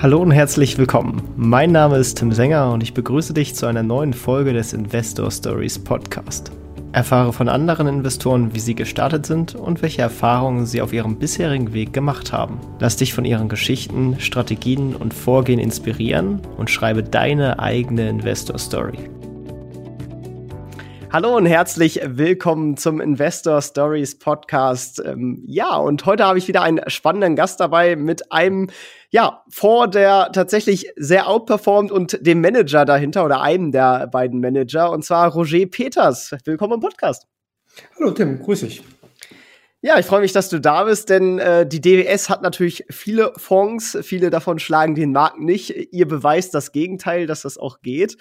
Hallo und herzlich willkommen. Mein Name ist Tim Sänger und ich begrüße dich zu einer neuen Folge des Investor Stories Podcast. Erfahre von anderen Investoren, wie sie gestartet sind und welche Erfahrungen sie auf ihrem bisherigen Weg gemacht haben. Lass dich von ihren Geschichten, Strategien und Vorgehen inspirieren und schreibe deine eigene Investor Story. Hallo und herzlich willkommen zum Investor Stories Podcast. Ähm, ja, und heute habe ich wieder einen spannenden Gast dabei mit einem, ja, vor der tatsächlich sehr outperformt und dem Manager dahinter oder einem der beiden Manager, und zwar Roger Peters. Willkommen im Podcast. Hallo Tim, grüß dich. Ja, ich freue mich, dass du da bist, denn äh, die DWS hat natürlich viele Fonds, viele davon schlagen den Markt nicht. Ihr beweist das Gegenteil, dass das auch geht.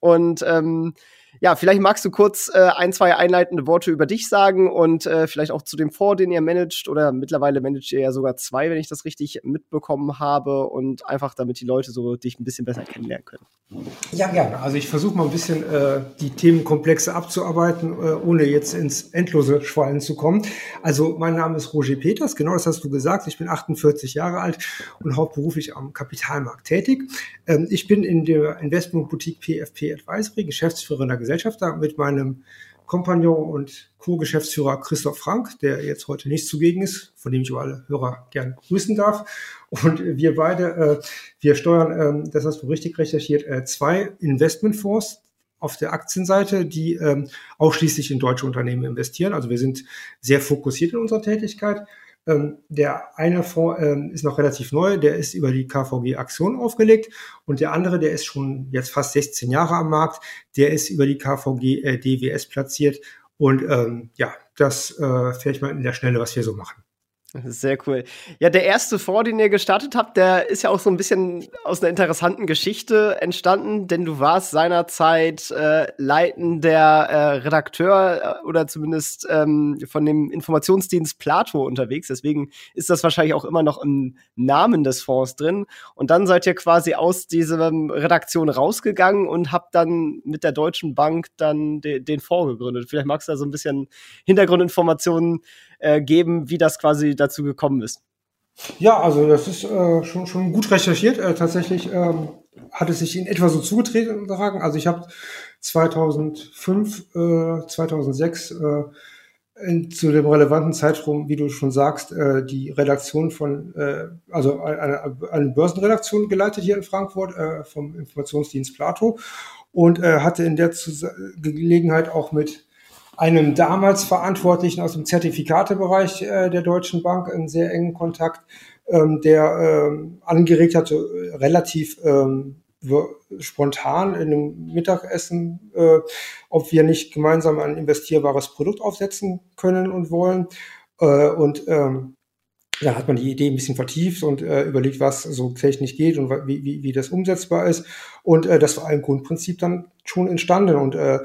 Und ähm, ja, vielleicht magst du kurz äh, ein, zwei einleitende Worte über dich sagen und äh, vielleicht auch zu dem Fonds, den ihr managt. Oder mittlerweile managt ihr ja sogar zwei, wenn ich das richtig mitbekommen habe. Und einfach, damit die Leute so dich ein bisschen besser kennenlernen können. Ja, gerne. Also ich versuche mal ein bisschen äh, die Themenkomplexe abzuarbeiten, äh, ohne jetzt ins endlose Schwallen zu kommen. Also mein Name ist Roger Peters, genau das hast du gesagt. Ich bin 48 Jahre alt und hauptberuflich am Kapitalmarkt tätig. Ähm, ich bin in der Investmentboutique PFP Advisory Geschäftsführerin Gesellschafter mit meinem Kompagnon und Co-Geschäftsführer Christoph Frank, der jetzt heute nicht zugegen ist, von dem ich alle Hörer gern grüßen darf. Und wir beide, äh, wir steuern, äh, das hast du richtig recherchiert, äh, zwei Investmentfonds auf der Aktienseite, die ähm, ausschließlich in deutsche Unternehmen investieren. Also wir sind sehr fokussiert in unserer Tätigkeit. Ähm, der eine Fonds ähm, ist noch relativ neu, der ist über die KVG Aktion aufgelegt und der andere, der ist schon jetzt fast 16 Jahre am Markt, der ist über die KVG äh, DWS platziert und ähm, ja, das äh, vielleicht mal in der Schnelle, was wir so machen. Sehr cool. Ja, der erste Fonds, den ihr gestartet habt, der ist ja auch so ein bisschen aus einer interessanten Geschichte entstanden, denn du warst seinerzeit äh, leitender äh, Redakteur äh, oder zumindest ähm, von dem Informationsdienst Plato unterwegs. Deswegen ist das wahrscheinlich auch immer noch im Namen des Fonds drin. Und dann seid ihr quasi aus dieser Redaktion rausgegangen und habt dann mit der Deutschen Bank dann de den Fonds gegründet. Vielleicht magst du da so ein bisschen Hintergrundinformationen äh, geben, wie das quasi dazu gekommen ist. Ja, also das ist äh, schon, schon gut recherchiert. Äh, tatsächlich ähm, hat es sich in etwa so zugetreten. Also ich habe 2005, äh, 2006 äh, in, zu dem relevanten Zeitraum, wie du schon sagst, äh, die Redaktion von, also eine, eine Börsenredaktion geleitet hier in Frankfurt vom Informationsdienst Plato und hatte in der Zus Gelegenheit auch mit einem damals Verantwortlichen aus dem Zertifikatebereich äh, der Deutschen Bank einen sehr engen Kontakt, ähm, der ähm, angeregt hatte, relativ ähm, spontan in einem Mittagessen, äh, ob wir nicht gemeinsam ein investierbares Produkt aufsetzen können und wollen. Äh, und ähm, da hat man die Idee ein bisschen vertieft und äh, überlegt, was so technisch geht und wie, wie, wie das umsetzbar ist. Und äh, das war ein Grundprinzip dann schon entstanden. Und äh,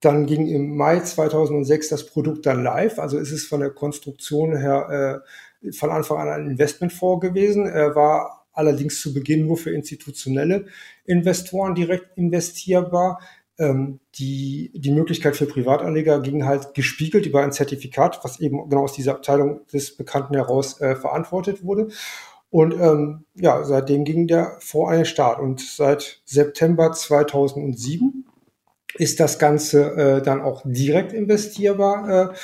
dann ging im Mai 2006 das Produkt dann live. Also ist es von der Konstruktion her äh, von Anfang an ein Investmentfonds gewesen. Er war allerdings zu Beginn nur für institutionelle Investoren direkt investierbar. Ähm, die, die Möglichkeit für Privatanleger ging halt gespiegelt über ein Zertifikat, was eben genau aus dieser Abteilung des Bekannten heraus äh, verantwortet wurde. Und ähm, ja, seitdem ging der Fonds an den Start. Und seit September 2007 ist das Ganze äh, dann auch direkt investierbar äh,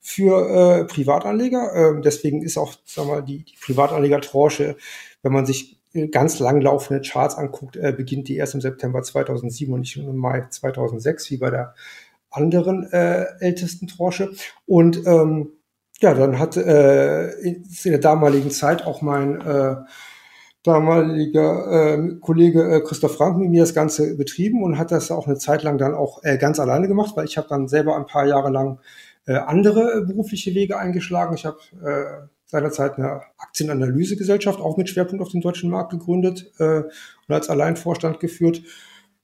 für äh, Privatanleger. Ähm, deswegen ist auch sag mal, die, die Privatanleger-Tranche, wenn man sich äh, ganz langlaufende Charts anguckt, äh, beginnt die erst im September 2007 und nicht im Mai 2006, wie bei der anderen äh, ältesten Tranche. Und ähm, ja, dann hat äh, in der damaligen Zeit auch mein äh, damaliger äh, Kollege äh, Christoph Frank mit mir das Ganze betrieben und hat das auch eine Zeit lang dann auch äh, ganz alleine gemacht, weil ich habe dann selber ein paar Jahre lang äh, andere berufliche Wege eingeschlagen. Ich habe äh, seinerzeit eine Aktienanalysegesellschaft auch mit Schwerpunkt auf den deutschen Markt gegründet äh, und als Alleinvorstand geführt,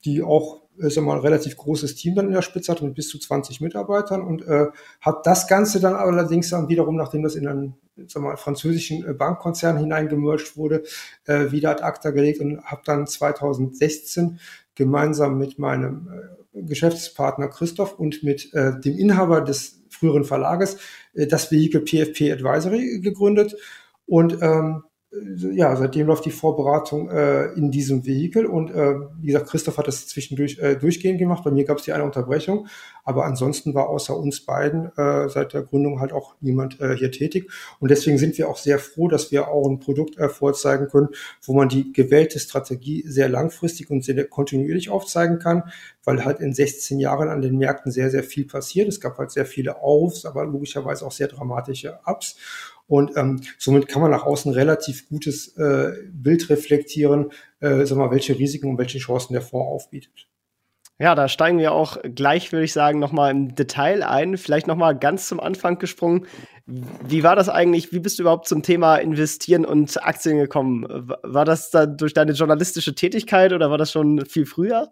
die auch ist mal ein relativ großes Team dann in der Spitze hat mit bis zu 20 Mitarbeitern und äh, hat das Ganze dann allerdings dann wiederum, nachdem das in einen sag mal, französischen äh, Bankkonzern hineingemerged wurde, äh, wieder ad acta gelegt und habe dann 2016 gemeinsam mit meinem äh, Geschäftspartner Christoph und mit äh, dem Inhaber des früheren Verlages äh, das Vehikel PFP Advisory gegründet und ähm, ja, seitdem läuft die Vorberatung äh, in diesem Vehikel und äh, wie gesagt, Christoph hat das zwischendurch äh, durchgehend gemacht. Bei mir gab es die eine Unterbrechung, aber ansonsten war außer uns beiden äh, seit der Gründung halt auch niemand äh, hier tätig und deswegen sind wir auch sehr froh, dass wir auch ein Produkt äh, vorzeigen können, wo man die gewählte Strategie sehr langfristig und sehr kontinuierlich aufzeigen kann, weil halt in 16 Jahren an den Märkten sehr sehr viel passiert. Es gab halt sehr viele Aufs, aber logischerweise auch sehr dramatische Ups und ähm, somit kann man nach außen relativ gutes äh, Bild reflektieren, äh, sag mal, welche Risiken und welche Chancen der Fonds aufbietet. Ja, da steigen wir auch gleich, würde ich sagen, nochmal im Detail ein. Vielleicht nochmal ganz zum Anfang gesprungen. Wie war das eigentlich? Wie bist du überhaupt zum Thema Investieren und Aktien gekommen? War das da durch deine journalistische Tätigkeit oder war das schon viel früher?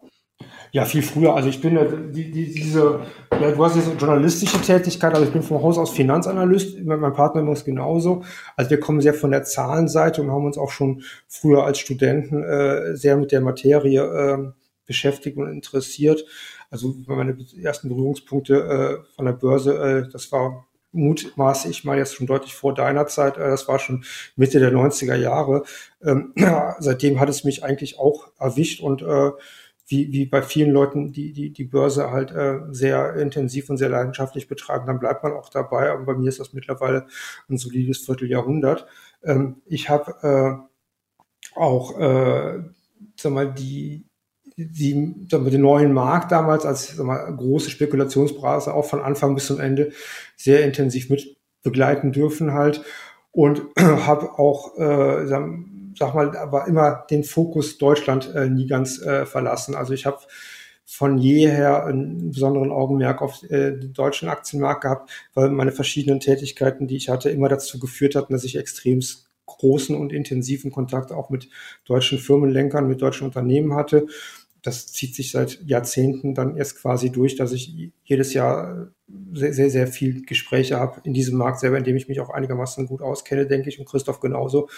Ja, viel früher. Also ich bin ja, die, die, diese, ja, du hast jetzt journalistische Tätigkeit, also ich bin vom Haus aus Finanzanalyst, mein Partner ist genauso. Also wir kommen sehr von der Zahlenseite und haben uns auch schon früher als Studenten äh, sehr mit der Materie äh, beschäftigt und interessiert. Also meine ersten Berührungspunkte äh, von der Börse, äh, das war mutmaße ich mal jetzt schon deutlich vor deiner Zeit, äh, das war schon Mitte der 90er Jahre. Ähm, seitdem hat es mich eigentlich auch erwischt und äh, wie, wie bei vielen Leuten, die die, die Börse halt äh, sehr intensiv und sehr leidenschaftlich betreiben, dann bleibt man auch dabei. Aber bei mir ist das mittlerweile ein solides Vierteljahrhundert. Ähm, ich habe äh, auch, äh, sag mal, die die, sag mal, den neuen Markt damals als sag mal, große Spekulationsblase auch von Anfang bis zum Ende sehr intensiv mit begleiten dürfen halt und habe auch äh, sag mal, aber immer den Fokus Deutschland äh, nie ganz äh, verlassen. Also ich habe von jeher einen besonderen Augenmerk auf äh, den deutschen Aktienmarkt gehabt, weil meine verschiedenen Tätigkeiten, die ich hatte, immer dazu geführt hatten, dass ich extrem großen und intensiven Kontakt auch mit deutschen Firmenlenkern, mit deutschen Unternehmen hatte. Das zieht sich seit Jahrzehnten dann erst quasi durch, dass ich jedes Jahr sehr, sehr, sehr viel Gespräche habe in diesem Markt selber, in dem ich mich auch einigermaßen gut auskenne, denke ich, und Christoph genauso.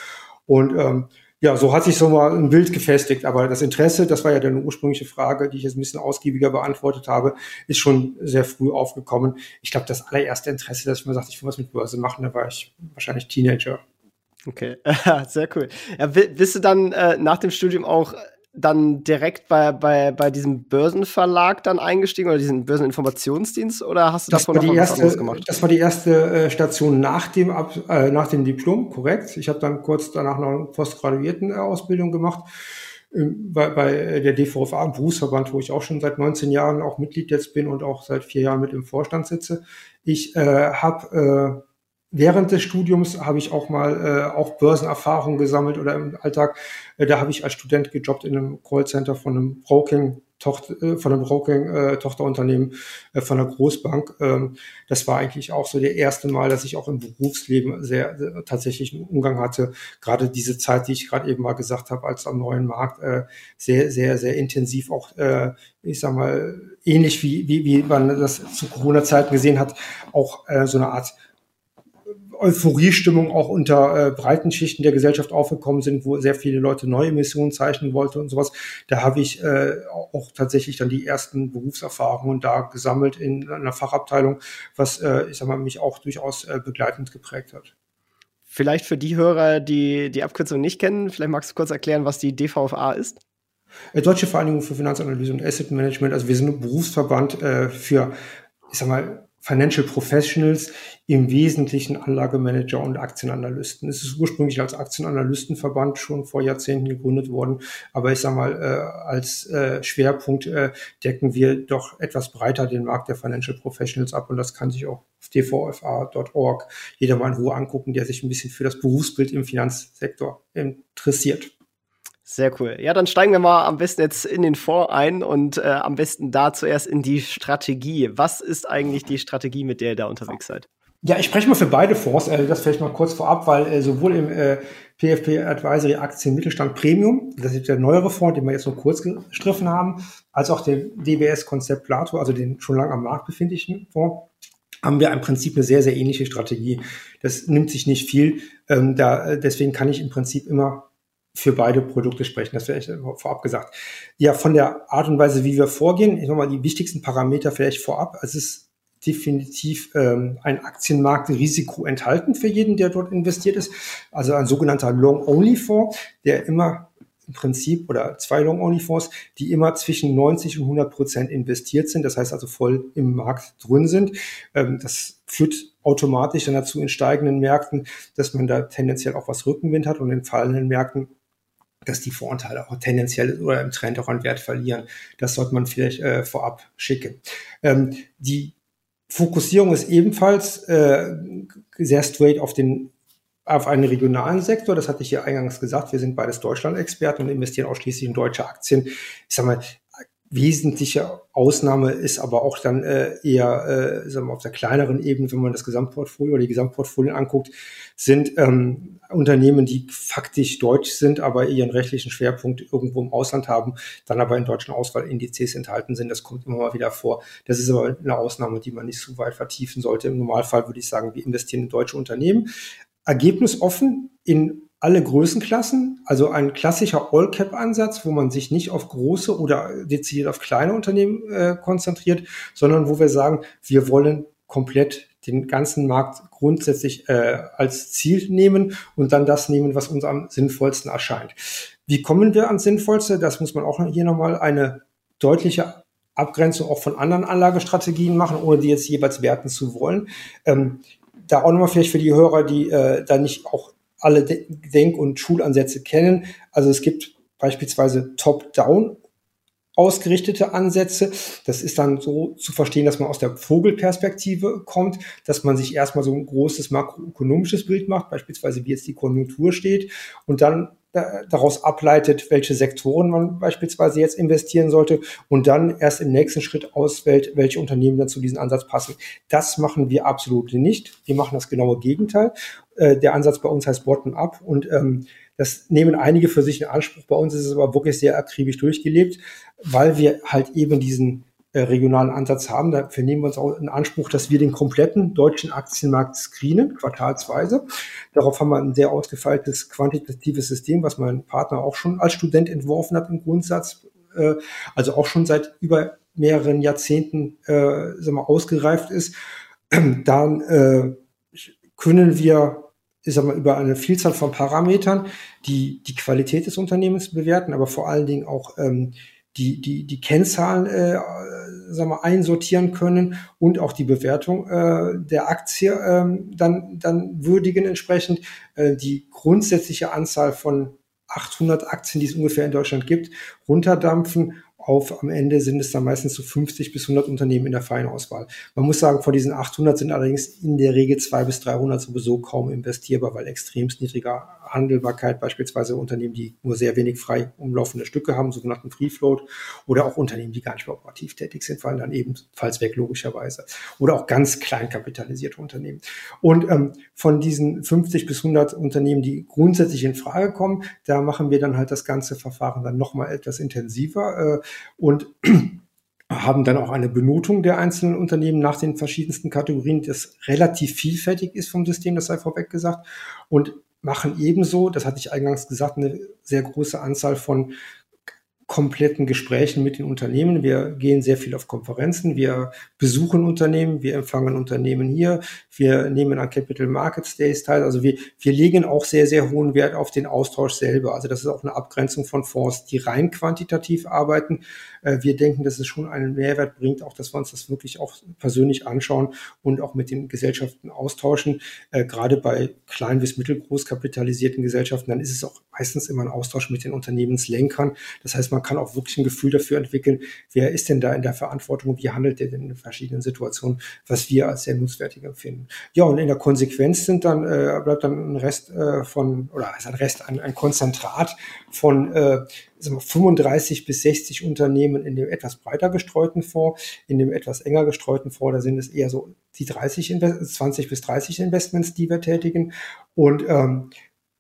Und ähm, ja, so hat sich so mal ein Bild gefestigt. Aber das Interesse, das war ja deine ursprüngliche Frage, die ich jetzt ein bisschen ausgiebiger beantwortet habe, ist schon sehr früh aufgekommen. Ich glaube, das allererste Interesse, dass ich mir sagte, ich will was mit Börse machen, da war ich wahrscheinlich Teenager. Okay, sehr cool. Ja, bist du dann äh, nach dem Studium auch dann direkt bei, bei, bei diesem Börsenverlag dann eingestiegen oder diesen Börseninformationsdienst oder hast du das davor noch was anderes gemacht? Das war die erste äh, Station nach dem, Ab, äh, nach dem Diplom, korrekt. Ich habe dann kurz danach noch eine postgraduierten Ausbildung gemacht ähm, bei, bei der DVFA, Berufsverband, wo ich auch schon seit 19 Jahren auch Mitglied jetzt bin und auch seit vier Jahren mit im Vorstand sitze. Ich äh, habe äh, Während des Studiums habe ich auch mal äh, auch Börsenerfahrung gesammelt oder im Alltag. Äh, da habe ich als Student gejobbt in einem Callcenter von einem Broking Tochter, äh, von einem Broking äh, äh, von einer Großbank. Ähm, das war eigentlich auch so der erste Mal, dass ich auch im Berufsleben sehr äh, tatsächlich einen Umgang hatte. Gerade diese Zeit, die ich gerade eben mal gesagt habe, als am neuen Markt äh, sehr, sehr, sehr intensiv auch, äh, ich sag mal, ähnlich wie, wie, wie man das zu Corona-Zeiten gesehen hat, auch äh, so eine Art Euphoriestimmung auch unter äh, breiten Schichten der Gesellschaft aufgekommen sind, wo sehr viele Leute neue Emissionen zeichnen wollten und sowas. Da habe ich äh, auch tatsächlich dann die ersten Berufserfahrungen da gesammelt in einer Fachabteilung, was äh, ich sag mal mich auch durchaus äh, begleitend geprägt hat. Vielleicht für die Hörer, die die Abkürzung nicht kennen, vielleicht magst du kurz erklären, was die DVFA ist? Äh, Deutsche Vereinigung für Finanzanalyse und Asset Management. Also wir sind ein Berufsverband äh, für, ich sag mal, Financial Professionals, im Wesentlichen Anlagemanager und Aktienanalysten. Es ist ursprünglich als Aktienanalystenverband schon vor Jahrzehnten gegründet worden, aber ich sage mal, äh, als äh, Schwerpunkt äh, decken wir doch etwas breiter den Markt der Financial Professionals ab und das kann sich auch auf dvfa.org jeder mal in Ruhe angucken, der sich ein bisschen für das Berufsbild im Finanzsektor interessiert. Sehr cool. Ja, dann steigen wir mal am besten jetzt in den Fonds ein und äh, am besten da zuerst in die Strategie. Was ist eigentlich die Strategie, mit der ihr da unterwegs seid? Ja, ich spreche mal für beide Fonds, äh, das vielleicht mal kurz vorab, weil äh, sowohl im äh, PFP Advisory Aktien Mittelstand Premium, das ist der neuere Fonds, den wir jetzt nur kurz gestriffen haben, als auch den DBS Konzept Plato, also den schon lange am Markt befindlichen Fonds, haben wir im Prinzip eine sehr, sehr ähnliche Strategie. Das nimmt sich nicht viel. Ähm, da, äh, deswegen kann ich im Prinzip immer für beide Produkte sprechen. Das wäre echt vorab gesagt. Ja, von der Art und Weise, wie wir vorgehen, ich sag mal die wichtigsten Parameter vielleicht vorab. Es ist definitiv ähm, ein Aktienmarktrisiko enthalten für jeden, der dort investiert ist. Also ein sogenannter Long-Only-Fonds, der immer im Prinzip oder zwei Long-Only-Fonds, die immer zwischen 90 und 100 Prozent investiert sind, das heißt also voll im Markt drin sind. Ähm, das führt automatisch dann dazu in steigenden Märkten, dass man da tendenziell auch was Rückenwind hat und in fallenden Märkten dass die Voranteile auch tendenziell oder im Trend auch an Wert verlieren. Das sollte man vielleicht äh, vorab schicken. Ähm, die Fokussierung ist ebenfalls äh, sehr straight auf den auf einen regionalen Sektor. Das hatte ich hier eingangs gesagt. Wir sind beides Deutschland-Experten und investieren ausschließlich in deutsche Aktien. Ich sag mal, wesentliche Ausnahme ist aber auch dann äh, eher äh, sagen wir, auf der kleineren Ebene, wenn man das Gesamtportfolio oder die Gesamtportfolien anguckt, sind ähm, Unternehmen, die faktisch deutsch sind, aber ihren rechtlichen Schwerpunkt irgendwo im Ausland haben, dann aber in deutschen Auswahlindizes enthalten sind. Das kommt immer mal wieder vor. Das ist aber eine Ausnahme, die man nicht so weit vertiefen sollte. Im Normalfall würde ich sagen, wir investieren in deutsche Unternehmen. Ergebnisoffen in alle Größenklassen, also ein klassischer All-Cap-Ansatz, wo man sich nicht auf große oder dezidiert auf kleine Unternehmen äh, konzentriert, sondern wo wir sagen, wir wollen komplett den ganzen Markt grundsätzlich äh, als Ziel nehmen und dann das nehmen, was uns am sinnvollsten erscheint. Wie kommen wir ans Sinnvollste? Das muss man auch hier nochmal eine deutliche Abgrenzung auch von anderen Anlagestrategien machen, ohne die jetzt jeweils werten zu wollen. Ähm, da auch nochmal vielleicht für die Hörer, die äh, da nicht auch alle Denk- und Schulansätze kennen. Also es gibt beispielsweise Top-Down ausgerichtete Ansätze. Das ist dann so zu verstehen, dass man aus der Vogelperspektive kommt, dass man sich erstmal so ein großes makroökonomisches Bild macht, beispielsweise wie jetzt die Konjunktur steht und dann daraus ableitet, welche Sektoren man beispielsweise jetzt investieren sollte und dann erst im nächsten Schritt auswählt, welche Unternehmen dann zu diesem Ansatz passen. Das machen wir absolut nicht. Wir machen das genaue Gegenteil. Äh, der Ansatz bei uns heißt Bottom-up und ähm, das nehmen einige für sich in Anspruch. Bei uns ist es aber wirklich sehr akribisch durchgelebt, weil wir halt eben diesen äh, regionalen Ansatz haben. Dafür nehmen wir uns auch in Anspruch, dass wir den kompletten deutschen Aktienmarkt screenen, quartalsweise. Darauf haben wir ein sehr ausgefeiltes quantitatives System, was mein Partner auch schon als Student entworfen hat im Grundsatz. Äh, also auch schon seit über mehreren Jahrzehnten äh, sagen wir, ausgereift ist. Dann äh, können wir ich sag mal, über eine Vielzahl von Parametern die, die Qualität des Unternehmens bewerten, aber vor allen Dingen auch ähm, die, die, die Kennzahlen äh, sagen wir, einsortieren können und auch die Bewertung äh, der Aktie äh, dann, dann würdigen entsprechend. Äh, die grundsätzliche Anzahl von 800 Aktien, die es ungefähr in Deutschland gibt, runterdampfen auf, am Ende sind es dann meistens so 50 bis 100 Unternehmen in der Feinauswahl. Man muss sagen, von diesen 800 sind allerdings in der Regel 200 bis 300 sowieso kaum investierbar, weil extremst niedriger Handelbarkeit, beispielsweise Unternehmen, die nur sehr wenig frei umlaufende Stücke haben, sogenannten Free Float, oder auch Unternehmen, die gar nicht mehr operativ tätig sind, fallen dann ebenfalls weg, logischerweise. Oder auch ganz klein kapitalisierte Unternehmen. Und ähm, von diesen 50 bis 100 Unternehmen, die grundsätzlich in Frage kommen, da machen wir dann halt das ganze Verfahren dann nochmal etwas intensiver äh, und haben dann auch eine Benotung der einzelnen Unternehmen nach den verschiedensten Kategorien, das relativ vielfältig ist vom System, das sei vorweg gesagt. Und machen ebenso, das hatte ich eingangs gesagt, eine sehr große Anzahl von kompletten Gesprächen mit den Unternehmen. Wir gehen sehr viel auf Konferenzen, wir besuchen Unternehmen, wir empfangen Unternehmen hier, wir nehmen an Capital Markets Days teil. Also wir, wir legen auch sehr, sehr hohen Wert auf den Austausch selber. Also das ist auch eine Abgrenzung von Fonds, die rein quantitativ arbeiten. Äh, wir denken, dass es schon einen Mehrwert bringt, auch dass wir uns das wirklich auch persönlich anschauen und auch mit den Gesellschaften austauschen. Äh, gerade bei klein bis mittelgroß kapitalisierten Gesellschaften, dann ist es auch meistens immer ein Austausch mit den Unternehmenslenkern. Das heißt, man kann auch wirklich ein Gefühl dafür entwickeln, wer ist denn da in der Verantwortung, wie handelt der denn in verschiedenen Situationen, was wir als sehr nutzwertig empfinden. Ja, und in der Konsequenz sind dann, äh, bleibt dann ein Rest äh, von, oder ist ein Rest, ein, ein Konzentrat von äh, 35 bis 60 Unternehmen in dem etwas breiter gestreuten Fonds, in dem etwas enger gestreuten Fonds, da sind es eher so die 30 20 bis 30 Investments, die wir tätigen. Und ähm,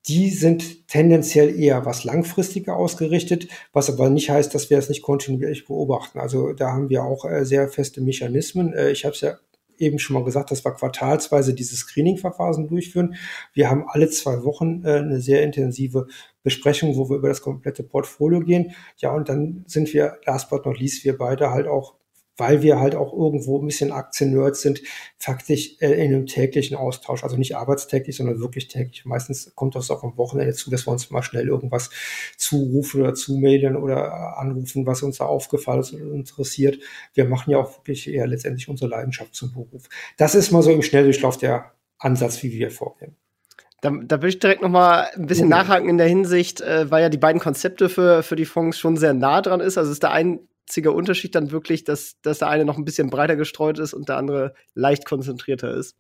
die sind tendenziell eher was langfristiger ausgerichtet, was aber nicht heißt, dass wir es nicht kontinuierlich beobachten. Also da haben wir auch äh, sehr feste Mechanismen. Äh, ich habe es ja eben schon mal gesagt, dass wir quartalsweise diese Screening-Verfahren durchführen. Wir haben alle zwei Wochen äh, eine sehr intensive Besprechung, wo wir über das komplette Portfolio gehen. Ja, und dann sind wir, last but not least, wir beide halt auch weil wir halt auch irgendwo ein bisschen Aktien-Nerds sind, faktisch äh, in einem täglichen Austausch, also nicht arbeitstäglich, sondern wirklich täglich. Meistens kommt das auch am Wochenende zu, dass wir uns mal schnell irgendwas zurufen oder zumailen oder anrufen, was uns da aufgefallen ist und interessiert. Wir machen ja auch wirklich eher letztendlich unsere Leidenschaft zum Beruf. Das ist mal so im Schnelldurchlauf der Ansatz, wie wir vorgehen. Da, da will ich direkt noch mal ein bisschen nachhaken in der Hinsicht, äh, weil ja die beiden Konzepte für, für die Fonds schon sehr nah dran ist. Also ist der einzige Unterschied dann wirklich, dass, dass der eine noch ein bisschen breiter gestreut ist und der andere leicht konzentrierter ist.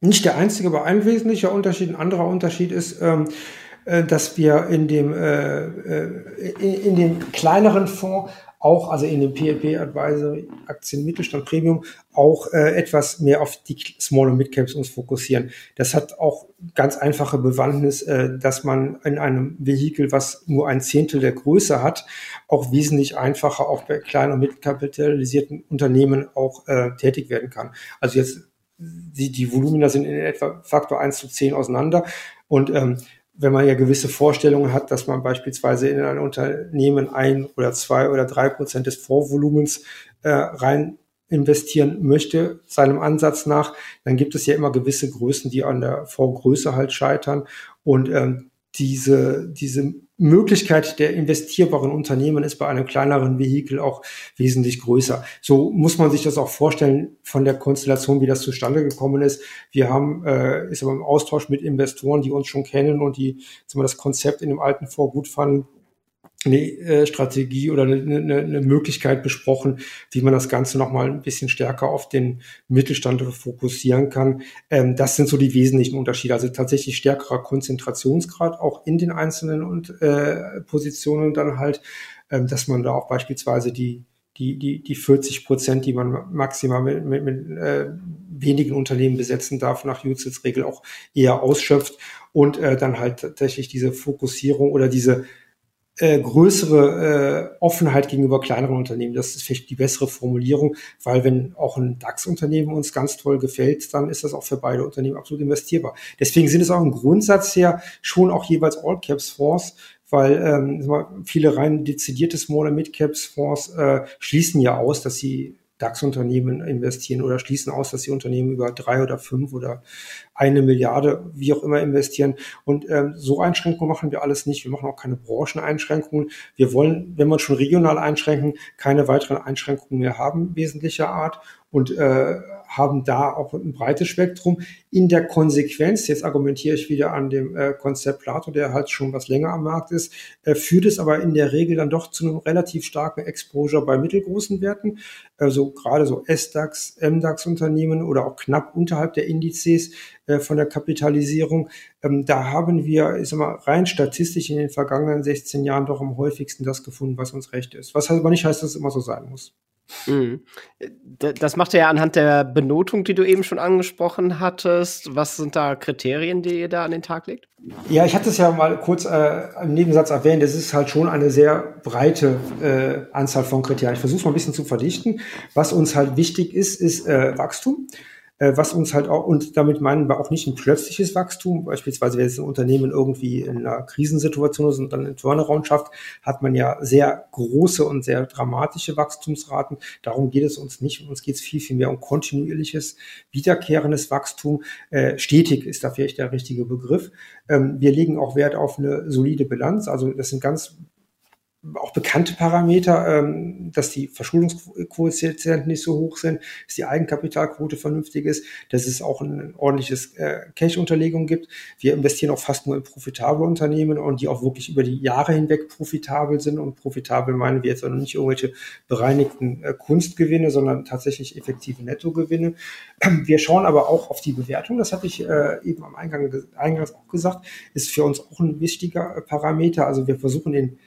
Nicht der einzige, aber ein wesentlicher Unterschied. Ein anderer Unterschied ist, ähm, äh, dass wir in dem, äh, äh in, in dem kleineren Fonds auch, also in dem PLP Advisory Aktien Mittelstand Premium, auch äh, etwas mehr auf die Small und Mid Caps uns fokussieren. Das hat auch ganz einfache Bewandtnis, äh, dass man in einem Vehikel, was nur ein Zehntel der Größe hat, auch wesentlich einfacher auch bei kleinen und mitkapitalisierten Unternehmen auch äh, tätig werden kann. Also jetzt die, die Volumina sind in etwa Faktor 1 zu 10 auseinander und ähm, wenn man ja gewisse Vorstellungen hat, dass man beispielsweise in ein Unternehmen ein oder zwei oder drei Prozent des Vorvolumens äh, rein investieren möchte, seinem Ansatz nach, dann gibt es ja immer gewisse Größen, die an der Vorgröße halt scheitern. Und ähm, diese, diese Möglichkeit der investierbaren Unternehmen ist bei einem kleineren Vehikel auch wesentlich größer. So muss man sich das auch vorstellen von der Konstellation, wie das zustande gekommen ist. Wir haben, äh, ist aber im Austausch mit Investoren, die uns schon kennen und die sagen wir, das Konzept in dem alten Fonds gut fanden, eine äh, Strategie oder eine, eine, eine Möglichkeit besprochen, wie man das Ganze nochmal ein bisschen stärker auf den Mittelstand fokussieren kann. Ähm, das sind so die wesentlichen Unterschiede. Also tatsächlich stärkerer Konzentrationsgrad auch in den einzelnen und, äh, Positionen dann halt, ähm, dass man da auch beispielsweise die die, die, die 40 Prozent, die man maximal mit, mit, mit äh, wenigen Unternehmen besetzen darf, nach UCITS-Regel auch eher ausschöpft und äh, dann halt tatsächlich diese Fokussierung oder diese äh, größere äh, Offenheit gegenüber kleineren Unternehmen. Das ist vielleicht die bessere Formulierung, weil wenn auch ein DAX-Unternehmen uns ganz toll gefällt, dann ist das auch für beide Unternehmen absolut investierbar. Deswegen sind es auch im Grundsatz her schon auch jeweils All-Caps-Fonds, weil ähm, viele rein dezidierte Small- und Mid-Caps-Fonds äh, schließen ja aus, dass sie DAX-Unternehmen investieren oder schließen aus, dass sie Unternehmen über drei oder fünf oder eine Milliarde, wie auch immer, investieren. Und ähm, so Einschränkungen machen wir alles nicht. Wir machen auch keine Brancheneinschränkungen. Wir wollen, wenn wir schon regional einschränken, keine weiteren Einschränkungen mehr haben, wesentlicher Art. Und äh, haben da auch ein breites Spektrum. In der Konsequenz, jetzt argumentiere ich wieder an dem äh, Konzept Plato, der halt schon was länger am Markt ist, äh, führt es aber in der Regel dann doch zu einem relativ starken Exposure bei mittelgroßen Werten. Also gerade so S-DAX, M-DAX-Unternehmen oder auch knapp unterhalb der Indizes äh, von der Kapitalisierung. Ähm, da haben wir, ich sag mal, rein statistisch in den vergangenen 16 Jahren doch am häufigsten das gefunden, was uns recht ist. Was aber nicht heißt, dass es immer so sein muss. Mhm. Das macht ihr ja anhand der Benotung, die du eben schon angesprochen hattest. Was sind da Kriterien, die ihr da an den Tag legt? Ja, ich hatte es ja mal kurz äh, im Nebensatz erwähnt. Es ist halt schon eine sehr breite äh, Anzahl von Kriterien. Ich versuche es mal ein bisschen zu verdichten. Was uns halt wichtig ist, ist äh, Wachstum. Äh, was uns halt auch, und damit meinen wir auch nicht ein plötzliches Wachstum, beispielsweise wenn jetzt ein Unternehmen irgendwie in einer Krisensituation ist und dann einen Turnaround schafft, hat man ja sehr große und sehr dramatische Wachstumsraten. Darum geht es uns nicht. Uns geht es viel, viel mehr um kontinuierliches, wiederkehrendes Wachstum. Äh, stetig ist da vielleicht der richtige Begriff. Ähm, wir legen auch Wert auf eine solide Bilanz. Also das sind ganz auch bekannte Parameter, ähm, dass die Verschuldungsquotienten nicht so hoch sind, dass die Eigenkapitalquote vernünftig ist, dass es auch ein ordentliches äh, Cash-Unterlegung gibt. Wir investieren auch fast nur in profitable Unternehmen und die auch wirklich über die Jahre hinweg profitabel sind. Und profitabel meinen wir jetzt auch nicht irgendwelche bereinigten äh, Kunstgewinne, sondern tatsächlich effektive Nettogewinne. Wir schauen aber auch auf die Bewertung. Das hatte ich äh, eben am Eingang, eingangs auch gesagt, ist für uns auch ein wichtiger äh, Parameter. Also wir versuchen den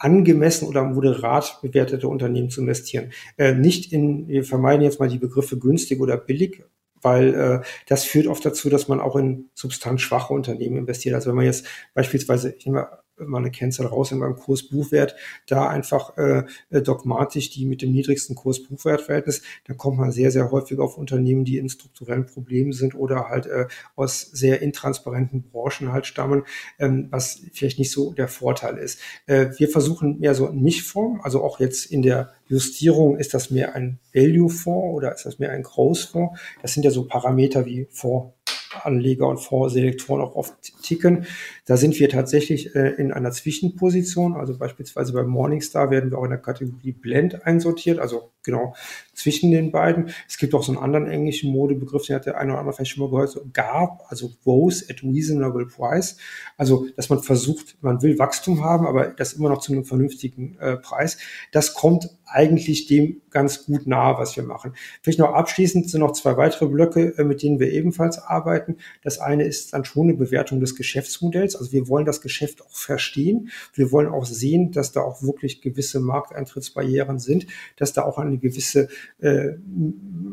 angemessen oder moderat bewertete Unternehmen zu investieren. Äh, nicht in, wir vermeiden jetzt mal die Begriffe günstig oder billig, weil äh, das führt oft dazu, dass man auch in substanzschwache Unternehmen investiert. Also wenn man jetzt beispielsweise, ich nehme mal eine Kennzahl rausnehmen beim Kursbuchwert, da einfach äh, dogmatisch die mit dem niedrigsten Kurs-Buchwert-Verhältnis, da kommt man sehr, sehr häufig auf Unternehmen, die in strukturellen Problemen sind oder halt äh, aus sehr intransparenten Branchen halt stammen, ähm, was vielleicht nicht so der Vorteil ist. Äh, wir versuchen mehr so in Mischform, also auch jetzt in der Justierung, ist das mehr ein Value-Fonds oder ist das mehr ein Großfonds? Das sind ja so Parameter wie Fonds Anleger und Fondsselektoren auch oft ticken. Da sind wir tatsächlich äh, in einer Zwischenposition. Also beispielsweise bei Morningstar werden wir auch in der Kategorie Blend einsortiert, also genau zwischen den beiden. Es gibt auch so einen anderen englischen Modebegriff, den hat der eine oder andere vielleicht schon mal gehört, so GARP, also Growth at Reasonable Price. Also, dass man versucht, man will Wachstum haben, aber das immer noch zu einem vernünftigen äh, Preis. Das kommt eigentlich dem ganz gut nahe, was wir machen. Vielleicht noch abschließend sind noch zwei weitere Blöcke, äh, mit denen wir ebenfalls arbeiten. Das eine ist dann schon eine Bewertung des Geschäftsmodells. Also wir wollen das Geschäft auch verstehen. Wir wollen auch sehen, dass da auch wirklich gewisse Markteintrittsbarrieren sind, dass da auch eine gewisse äh,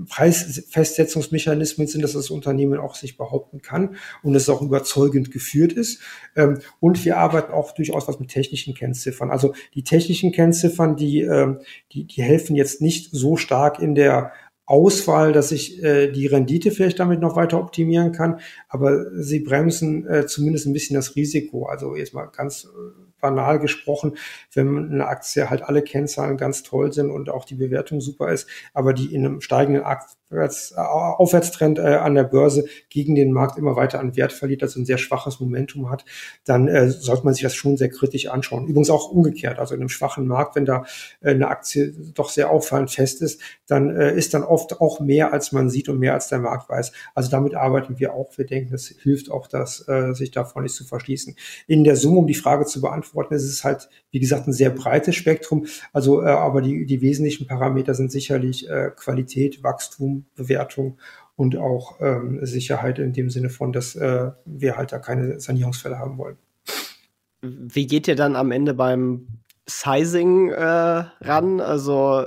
Preisfestsetzungsmechanismen sind, dass das Unternehmen auch sich behaupten kann und es auch überzeugend geführt ist. Ähm, und wir arbeiten auch durchaus was mit technischen Kennziffern. Also die technischen Kennziffern, die, ähm, die, die helfen jetzt nicht so stark in der Auswahl, dass ich äh, die Rendite vielleicht damit noch weiter optimieren kann, aber sie bremsen äh, zumindest ein bisschen das Risiko. Also jetzt mal ganz äh, banal gesprochen, wenn eine Aktie halt alle Kennzahlen ganz toll sind und auch die Bewertung super ist, aber die in einem steigenden Abwärts, äh, Aufwärtstrend äh, an der Börse gegen den Markt immer weiter an Wert verliert, also ein sehr schwaches Momentum hat, dann äh, sollte man sich das schon sehr kritisch anschauen. Übrigens auch umgekehrt, also in einem schwachen Markt, wenn da äh, eine Aktie doch sehr auffallend fest ist, dann äh, ist dann oft auch mehr, als man sieht und mehr, als der Markt weiß. Also damit arbeiten wir auch. Wir denken, das hilft auch, dass, äh, sich davon nicht zu verschließen. In der Summe, um die Frage zu beantworten, beantworten. Es ist halt, wie gesagt, ein sehr breites Spektrum. Also, äh, aber die, die wesentlichen Parameter sind sicherlich äh, Qualität, Wachstum, Bewertung und auch ähm, Sicherheit in dem Sinne von, dass äh, wir halt da keine Sanierungsfälle haben wollen. Wie geht ihr dann am Ende beim Sizing äh, ran? Also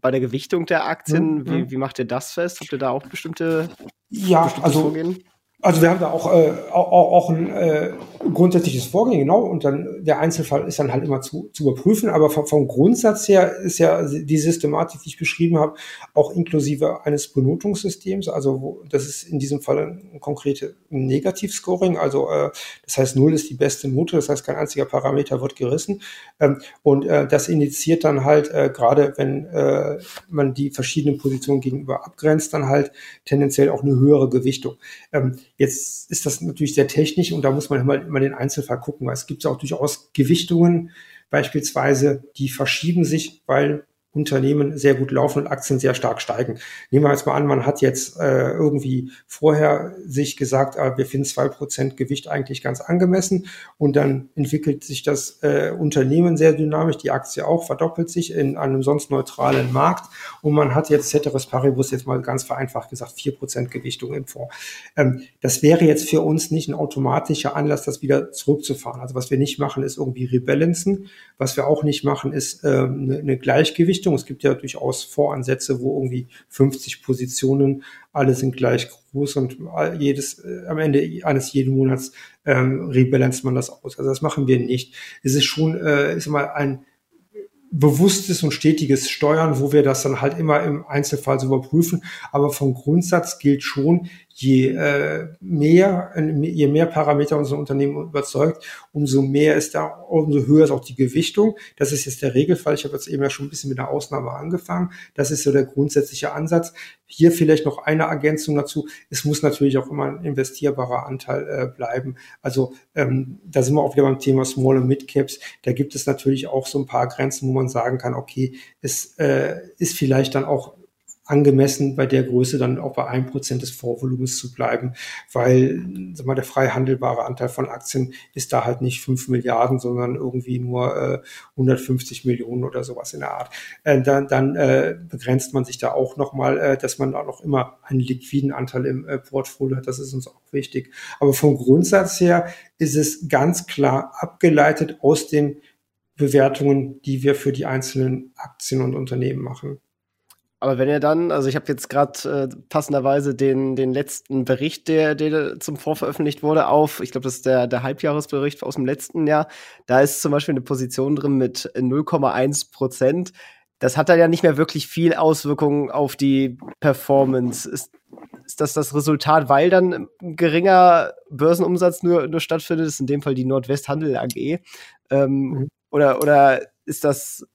bei der Gewichtung der Aktien, mhm. wie, wie macht ihr das fest? Habt ihr da auch bestimmte, ja, also Vorgehen? Also wir haben da auch, äh, auch, auch ein äh, grundsätzliches Vorgehen, genau, und dann der Einzelfall ist dann halt immer zu, zu überprüfen, aber vom, vom Grundsatz her ist ja die Systematik, die ich beschrieben habe, auch inklusive eines Benotungssystems, also wo, das ist in diesem Fall ein konkrete Negativscoring, also äh, das heißt null ist die beste Note, das heißt kein einziger Parameter wird gerissen. Ähm, und äh, das initiiert dann halt, äh, gerade wenn äh, man die verschiedenen Positionen gegenüber abgrenzt, dann halt tendenziell auch eine höhere Gewichtung. Ähm, Jetzt ist das natürlich sehr technisch und da muss man immer, immer den Einzelfall gucken, es gibt auch durchaus Gewichtungen. Beispielsweise, die verschieben sich, weil Unternehmen sehr gut laufen und Aktien sehr stark steigen. Nehmen wir jetzt mal an, man hat jetzt äh, irgendwie vorher sich gesagt, äh, wir finden zwei Prozent Gewicht eigentlich ganz angemessen und dann entwickelt sich das äh, Unternehmen sehr dynamisch, die Aktie auch verdoppelt sich in einem sonst neutralen Markt und man hat jetzt Ceteris Paribus jetzt mal ganz vereinfacht gesagt vier Prozent Gewichtung im Fonds. Ähm, das wäre jetzt für uns nicht ein automatischer Anlass, das wieder zurückzufahren. Also was wir nicht machen, ist irgendwie rebalancen. Was wir auch nicht machen, ist äh, eine, eine Gleichgewichtung. Es gibt ja durchaus Voransätze, wo irgendwie 50 Positionen, alle sind gleich groß und jedes, äh, am Ende eines jeden Monats ähm, rebalanced man das aus. Also das machen wir nicht. Es ist schon, äh, ist mal ein bewusstes und stetiges Steuern, wo wir das dann halt immer im Einzelfall so überprüfen. Aber vom Grundsatz gilt schon, je äh, mehr, je mehr Parameter unser Unternehmen überzeugt, umso mehr ist da, umso höher ist auch die Gewichtung. Das ist jetzt der Regelfall. Ich habe jetzt eben ja schon ein bisschen mit einer Ausnahme angefangen. Das ist so der grundsätzliche Ansatz. Hier vielleicht noch eine Ergänzung dazu. Es muss natürlich auch immer ein investierbarer Anteil äh, bleiben. Also ähm, da sind wir auch wieder beim Thema Small und Mid Caps. Da gibt es natürlich auch so ein paar Grenzen, wo man sagen kann, okay, es äh, ist vielleicht dann auch angemessen bei der Größe dann auch bei einem Prozent des Vorvolumens zu bleiben, weil sag mal, der frei handelbare Anteil von Aktien ist da halt nicht fünf Milliarden, sondern irgendwie nur äh, 150 Millionen oder sowas in der Art. Äh, dann dann äh, begrenzt man sich da auch nochmal, äh, dass man da noch immer einen liquiden Anteil im äh, Portfolio hat. Das ist uns auch wichtig. Aber vom Grundsatz her ist es ganz klar abgeleitet aus den Bewertungen, die wir für die einzelnen Aktien und Unternehmen machen. Aber wenn ihr dann, also ich habe jetzt gerade äh, passenderweise den, den letzten Bericht, der, der zum Fonds veröffentlicht wurde, auf, ich glaube, das ist der, der Halbjahresbericht aus dem letzten Jahr. Da ist zum Beispiel eine Position drin mit 0,1 Prozent. Das hat dann ja nicht mehr wirklich viel Auswirkungen auf die Performance. Ist, ist das das Resultat, weil dann ein geringer Börsenumsatz nur, nur stattfindet? Das ist in dem Fall die Nordwesthandel AG. Ähm, mhm. oder, oder ist das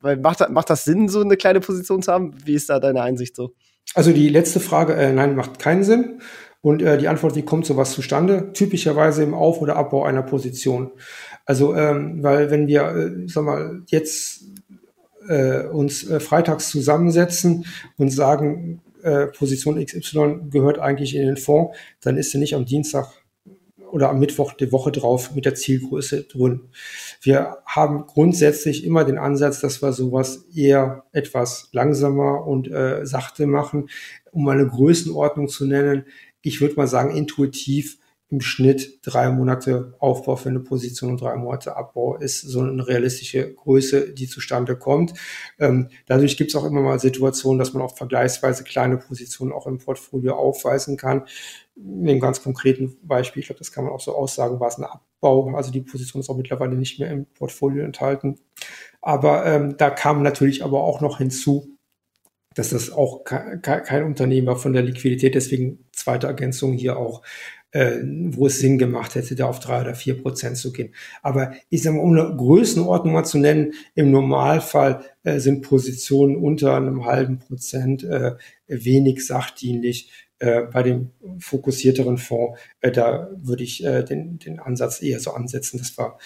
macht, macht das Sinn, so eine kleine Position zu haben? Wie ist da deine Einsicht so? Also die letzte Frage, äh, nein, macht keinen Sinn. Und äh, die Antwort, wie kommt sowas zustande? Typischerweise im Auf- oder Abbau einer Position. Also, ähm, weil wenn wir, äh, sag mal, jetzt äh, uns äh, freitags zusammensetzen und sagen, äh, Position XY gehört eigentlich in den Fonds, dann ist sie nicht am Dienstag oder am Mittwoch die Woche drauf mit der Zielgröße drin. Wir haben grundsätzlich immer den Ansatz, dass wir sowas eher etwas langsamer und äh, sachte machen, um eine Größenordnung zu nennen. Ich würde mal sagen, intuitiv im Schnitt drei Monate Aufbau für eine Position und drei Monate Abbau ist so eine realistische Größe, die zustande kommt. Ähm, dadurch gibt es auch immer mal Situationen, dass man auch vergleichsweise kleine Positionen auch im Portfolio aufweisen kann. In dem ganz konkreten Beispiel, ich glaube, das kann man auch so aussagen, war es ein Abbau. Also die Position ist auch mittlerweile nicht mehr im Portfolio enthalten. Aber ähm, da kam natürlich aber auch noch hinzu, dass das auch kein Unternehmen war von der Liquidität. Deswegen zweite Ergänzung hier auch, äh, wo es Sinn gemacht hätte, da auf drei oder vier Prozent zu gehen. Aber ich sage mal, um eine Größenordnung mal zu nennen, im Normalfall äh, sind Positionen unter einem halben Prozent äh, wenig sachdienlich. Äh, bei dem fokussierteren Fonds, äh, da würde ich äh, den, den Ansatz eher so ansetzen, dass wir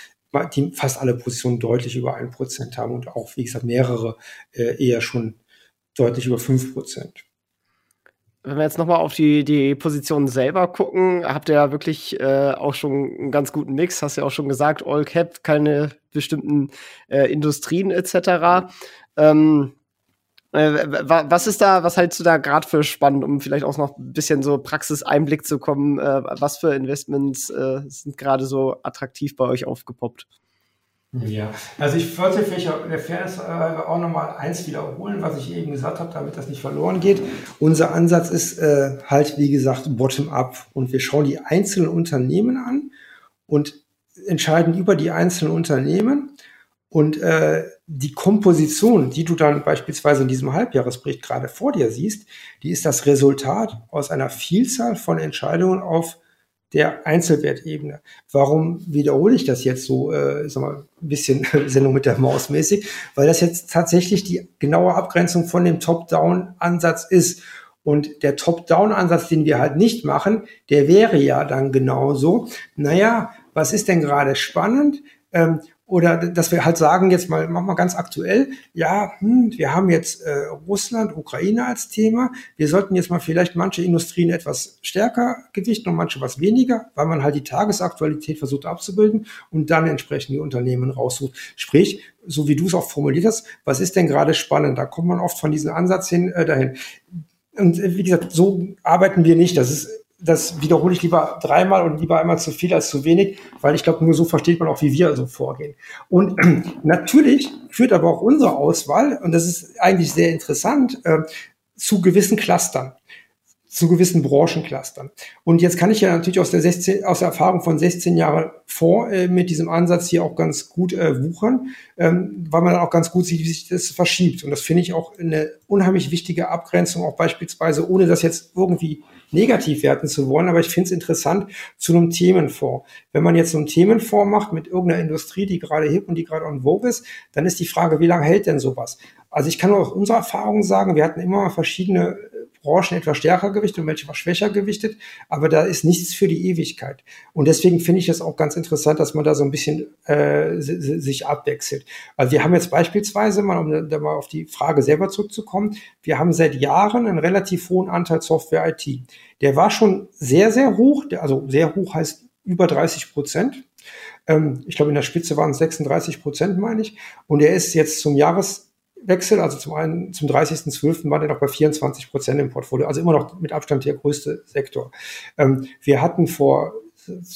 die fast alle Positionen deutlich über ein Prozent haben und auch, wie gesagt, mehrere äh, eher schon deutlich über fünf Prozent wenn wir jetzt nochmal auf die, die Position selber gucken, habt ihr ja wirklich äh, auch schon einen ganz guten Mix, hast ja auch schon gesagt, All Cap, keine bestimmten äh, Industrien etc. Ähm, äh, was ist da, was hältst du da gerade für spannend, um vielleicht auch noch ein bisschen so Praxiseinblick zu kommen? Äh, was für Investments äh, sind gerade so attraktiv bei euch aufgepoppt? Ja, also ich wollte vielleicht der Fairness auch nochmal eins wiederholen, was ich eben gesagt habe, damit das nicht verloren geht. Unser Ansatz ist äh, halt, wie gesagt, bottom-up und wir schauen die einzelnen Unternehmen an und entscheiden über die einzelnen Unternehmen und äh, die Komposition, die du dann beispielsweise in diesem Halbjahresbericht gerade vor dir siehst, die ist das Resultat aus einer Vielzahl von Entscheidungen auf der Einzelwertebene. Warum wiederhole ich das jetzt so, äh, sag mal, ein bisschen Sendung mit der Maus mäßig? Weil das jetzt tatsächlich die genaue Abgrenzung von dem Top-Down-Ansatz ist. Und der Top-Down-Ansatz, den wir halt nicht machen, der wäre ja dann genauso. Naja, was ist denn gerade spannend? Ähm, oder dass wir halt sagen, jetzt mal, machen wir ganz aktuell, ja, hm, wir haben jetzt äh, Russland, Ukraine als Thema. Wir sollten jetzt mal vielleicht manche Industrien etwas stärker gewichten und manche was weniger, weil man halt die Tagesaktualität versucht abzubilden und dann entsprechend die Unternehmen raussucht. Sprich, so wie du es auch formuliert hast, was ist denn gerade spannend? Da kommt man oft von diesem Ansatz hin äh, dahin. Und äh, wie gesagt, so arbeiten wir nicht. Das ist das wiederhole ich lieber dreimal und lieber einmal zu viel als zu wenig, weil ich glaube, nur so versteht man auch, wie wir so vorgehen. Und natürlich führt aber auch unsere Auswahl, und das ist eigentlich sehr interessant, äh, zu gewissen Clustern zu gewissen Branchenclustern. Und jetzt kann ich ja natürlich aus der, 16, aus der Erfahrung von 16 Jahren vor äh, mit diesem Ansatz hier auch ganz gut äh, wuchern, ähm, weil man auch ganz gut sieht, wie sich das verschiebt. Und das finde ich auch eine unheimlich wichtige Abgrenzung, auch beispielsweise, ohne das jetzt irgendwie negativ werten zu wollen, aber ich finde es interessant zu einem Themenfonds. Wenn man jetzt so einen Themenfonds macht mit irgendeiner Industrie, die gerade hip und die gerade on vogue ist, dann ist die Frage, wie lange hält denn sowas? Also ich kann nur aus unserer Erfahrung sagen, wir hatten immer verschiedene Branchen etwas stärker gewichtet und welche etwas schwächer gewichtet, aber da ist nichts für die Ewigkeit. Und deswegen finde ich es auch ganz interessant, dass man da so ein bisschen äh, sich abwechselt. Also wir haben jetzt beispielsweise mal, um da mal auf die Frage selber zurückzukommen, wir haben seit Jahren einen relativ hohen Anteil Software IT. Der war schon sehr, sehr hoch, also sehr hoch heißt über 30 Prozent. Ähm, ich glaube, in der Spitze waren es 36 Prozent, meine ich. Und er ist jetzt zum Jahres Wechsel, also zum einen zum 30.12. war der noch bei 24 Prozent im Portfolio, also immer noch mit Abstand der größte Sektor. Ähm, wir hatten vor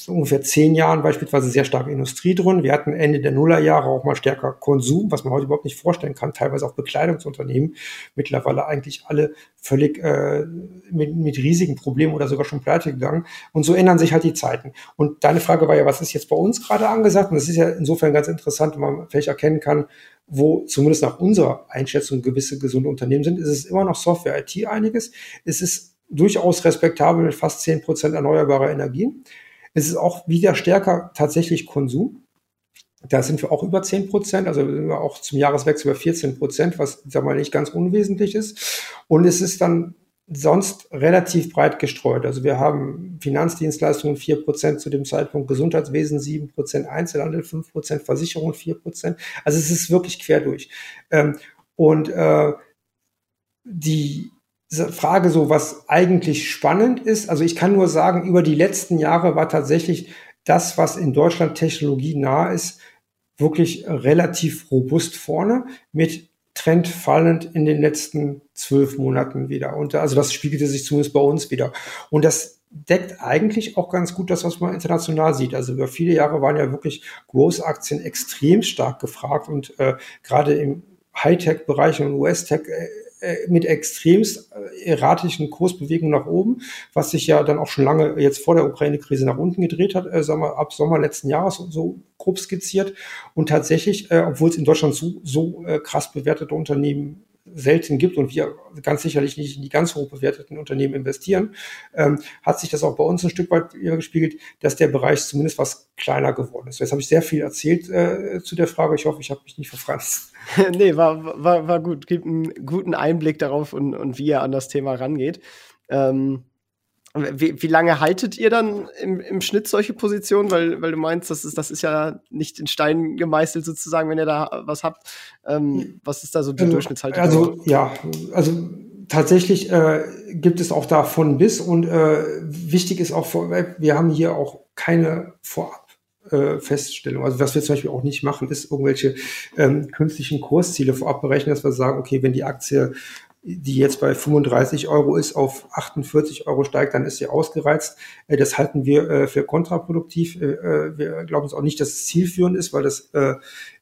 ungefähr zehn Jahren beispielsweise sehr stark Industrie drin. Wir hatten Ende der Nullerjahre auch mal stärker Konsum, was man heute überhaupt nicht vorstellen kann, teilweise auch Bekleidungsunternehmen, mittlerweile eigentlich alle völlig äh, mit, mit riesigen Problemen oder sogar schon pleite gegangen. Und so ändern sich halt die Zeiten. Und deine Frage war ja, was ist jetzt bei uns gerade angesagt? Und das ist ja insofern ganz interessant, wenn man vielleicht erkennen kann, wo zumindest nach unserer Einschätzung gewisse gesunde Unternehmen sind, ist es immer noch Software IT einiges. Es ist durchaus respektabel mit fast zehn Prozent erneuerbarer Energien. Es ist auch wieder stärker tatsächlich Konsum. Da sind wir auch über 10 Prozent, also sind wir auch zum Jahreswechsel über 14 Prozent, was, sag mal, nicht ganz unwesentlich ist. Und es ist dann sonst relativ breit gestreut. Also wir haben Finanzdienstleistungen 4 Prozent zu dem Zeitpunkt, Gesundheitswesen 7 Prozent, Einzelhandel 5 Prozent, Versicherung 4 Prozent. Also es ist wirklich quer durch. Ähm, und äh, die Frage so, was eigentlich spannend ist, also ich kann nur sagen, über die letzten Jahre war tatsächlich das, was in Deutschland technologie nah ist, wirklich relativ robust vorne mit Trend fallend in den letzten zwölf Monaten wieder. Und also das spiegelte sich zumindest bei uns wieder. Und das deckt eigentlich auch ganz gut das, was man international sieht. Also über viele Jahre waren ja wirklich Growth-Aktien extrem stark gefragt und äh, gerade im Hightech-Bereich und US-Tech äh, mit extremst äh, erratischen Kursbewegungen nach oben, was sich ja dann auch schon lange jetzt vor der Ukraine-Krise nach unten gedreht hat, äh, sagen wir, ab Sommer letzten Jahres so, so grob skizziert. Und tatsächlich, äh, obwohl es in Deutschland so, so äh, krass bewertete Unternehmen selten gibt und wir ganz sicherlich nicht in die ganz hoch bewerteten Unternehmen investieren, ähm, hat sich das auch bei uns ein Stück weit gespiegelt, dass der Bereich zumindest was kleiner geworden ist. Jetzt habe ich sehr viel erzählt äh, zu der Frage. Ich hoffe, ich habe mich nicht verfranst. nee, war, war, war gut. Gibt einen guten Einblick darauf und, und wie er an das Thema rangeht. Ähm, wie, wie lange haltet ihr dann im, im Schnitt solche Positionen? Weil, weil du meinst, das ist, das ist ja nicht in Stein gemeißelt sozusagen, wenn ihr da was habt. Ähm, was ist da so die also, Durchschnittshaltung? Also ja, also tatsächlich äh, gibt es auch da von bis und äh, wichtig ist auch vorweg, wir haben hier auch keine Vorab äh, Feststellung. Also was wir zum Beispiel auch nicht machen, ist irgendwelche ähm, künstlichen Kursziele vorab berechnen, dass wir sagen, okay, wenn die Aktie die jetzt bei 35 Euro ist, auf 48 Euro steigt, dann ist sie ausgereizt. Äh, das halten wir äh, für kontraproduktiv. Äh, wir glauben es auch nicht, dass es zielführend ist, weil das,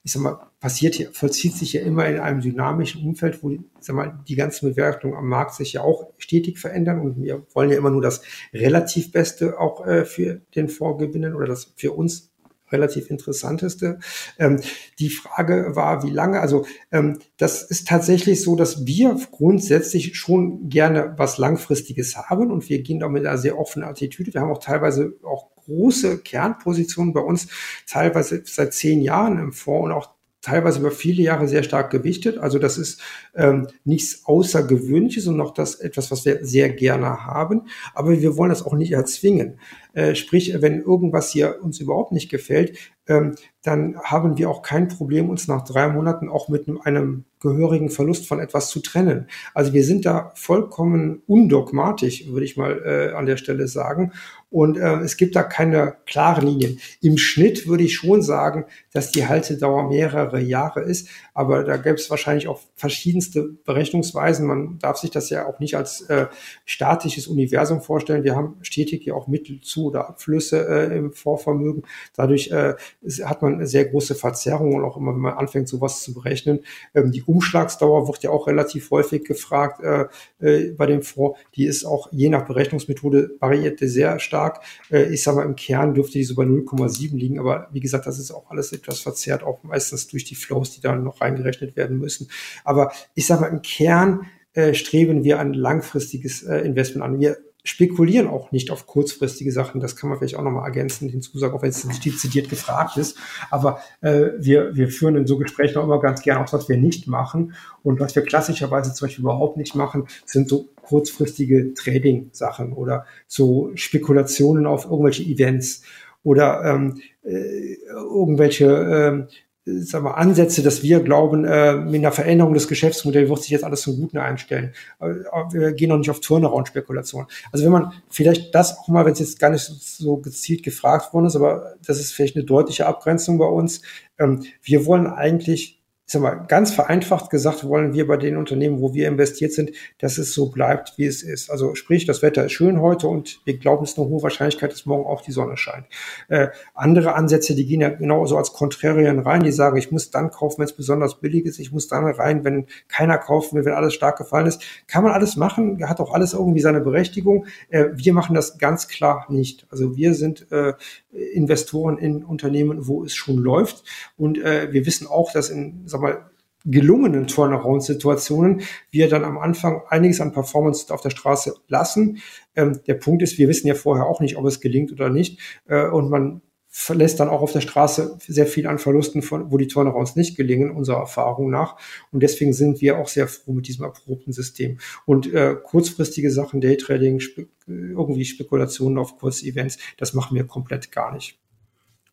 ich sag mal, passiert hier, vollzieht sich ja immer in einem dynamischen Umfeld, wo ich sag mal, die ganzen Bewertungen am Markt sich ja auch stetig verändern und wir wollen ja immer nur das relativ Beste auch für den Fonds gewinnen oder das für uns relativ interessanteste. Ähm, die Frage war, wie lange? Also ähm, das ist tatsächlich so, dass wir grundsätzlich schon gerne was Langfristiges haben und wir gehen da mit einer sehr offenen Attitüde. Wir haben auch teilweise auch große Kernpositionen bei uns, teilweise seit zehn Jahren im Fonds und auch teilweise über viele Jahre sehr stark gewichtet. Also das ist ähm, nichts Außergewöhnliches und noch das etwas, was wir sehr gerne haben. Aber wir wollen das auch nicht erzwingen. Äh, sprich, wenn irgendwas hier uns überhaupt nicht gefällt, ähm, dann haben wir auch kein Problem, uns nach drei Monaten auch mit einem, einem gehörigen Verlust von etwas zu trennen. Also wir sind da vollkommen undogmatisch, würde ich mal äh, an der Stelle sagen. Und äh, es gibt da keine klaren Linien. Im Schnitt würde ich schon sagen, dass die Haltedauer mehrere Jahre ist, aber da gäbe es wahrscheinlich auch verschiedenste Berechnungsweisen. Man darf sich das ja auch nicht als äh, statisches Universum vorstellen. Wir haben stetig ja auch Mittel zu oder Abflüsse äh, im Vorvermögen. Dadurch äh, hat man sehr große Verzerrung und auch immer, wenn man anfängt, sowas zu berechnen. Ähm, die Umschlagsdauer wird ja auch relativ häufig gefragt äh, äh, bei dem Fonds. Die ist auch je nach Berechnungsmethode variierte sehr stark. Äh, ich sage mal, im Kern dürfte die so bei 0,7 liegen, aber wie gesagt, das ist auch alles etwas verzerrt, auch meistens durch die Flows, die da noch reingerechnet werden müssen. Aber ich sage mal, im Kern äh, streben wir ein langfristiges äh, Investment an. Wir spekulieren auch nicht auf kurzfristige Sachen. Das kann man vielleicht auch nochmal ergänzen, hinzusagen, auch wenn es nicht dezidiert gefragt ist. Aber äh, wir, wir führen in so Gesprächen auch immer ganz gerne auch, was wir nicht machen. Und was wir klassischerweise zum Beispiel überhaupt nicht machen, sind so kurzfristige Trading-Sachen oder so Spekulationen auf irgendwelche Events oder ähm, äh, irgendwelche ähm, sag mal, Ansätze, dass wir glauben, äh, mit einer Veränderung des Geschäftsmodells wird sich jetzt alles zum Guten einstellen. Aber wir gehen noch nicht auf Turnaround-Spekulation. Also wenn man vielleicht das auch mal, wenn es jetzt gar nicht so gezielt gefragt worden ist, aber das ist vielleicht eine deutliche Abgrenzung bei uns. Ähm, wir wollen eigentlich ich sag mal, ganz vereinfacht gesagt wollen wir bei den Unternehmen, wo wir investiert sind, dass es so bleibt, wie es ist. Also sprich, das Wetter ist schön heute und wir glauben, es ist eine hohe Wahrscheinlichkeit, dass morgen auch die Sonne scheint. Äh, andere Ansätze, die gehen ja genauso als Contrarian rein, die sagen, ich muss dann kaufen, wenn es besonders billig ist, ich muss dann rein, wenn keiner kaufen will, wenn alles stark gefallen ist. Kann man alles machen, hat auch alles irgendwie seine Berechtigung. Äh, wir machen das ganz klar nicht. Also wir sind äh, Investoren in Unternehmen, wo es schon läuft und äh, wir wissen auch, dass in, sag mal, gelungenen Turnaround-Situationen wir dann am Anfang einiges an Performance auf der Straße lassen. Ähm, der Punkt ist, wir wissen ja vorher auch nicht, ob es gelingt oder nicht. Äh, und man verlässt dann auch auf der Straße sehr viel an Verlusten, von, wo die Turnarounds nicht gelingen, unserer Erfahrung nach. Und deswegen sind wir auch sehr froh mit diesem erprobten System. Und äh, kurzfristige Sachen, Daytrading, spe irgendwie Spekulationen auf Kurzevents, das machen wir komplett gar nicht.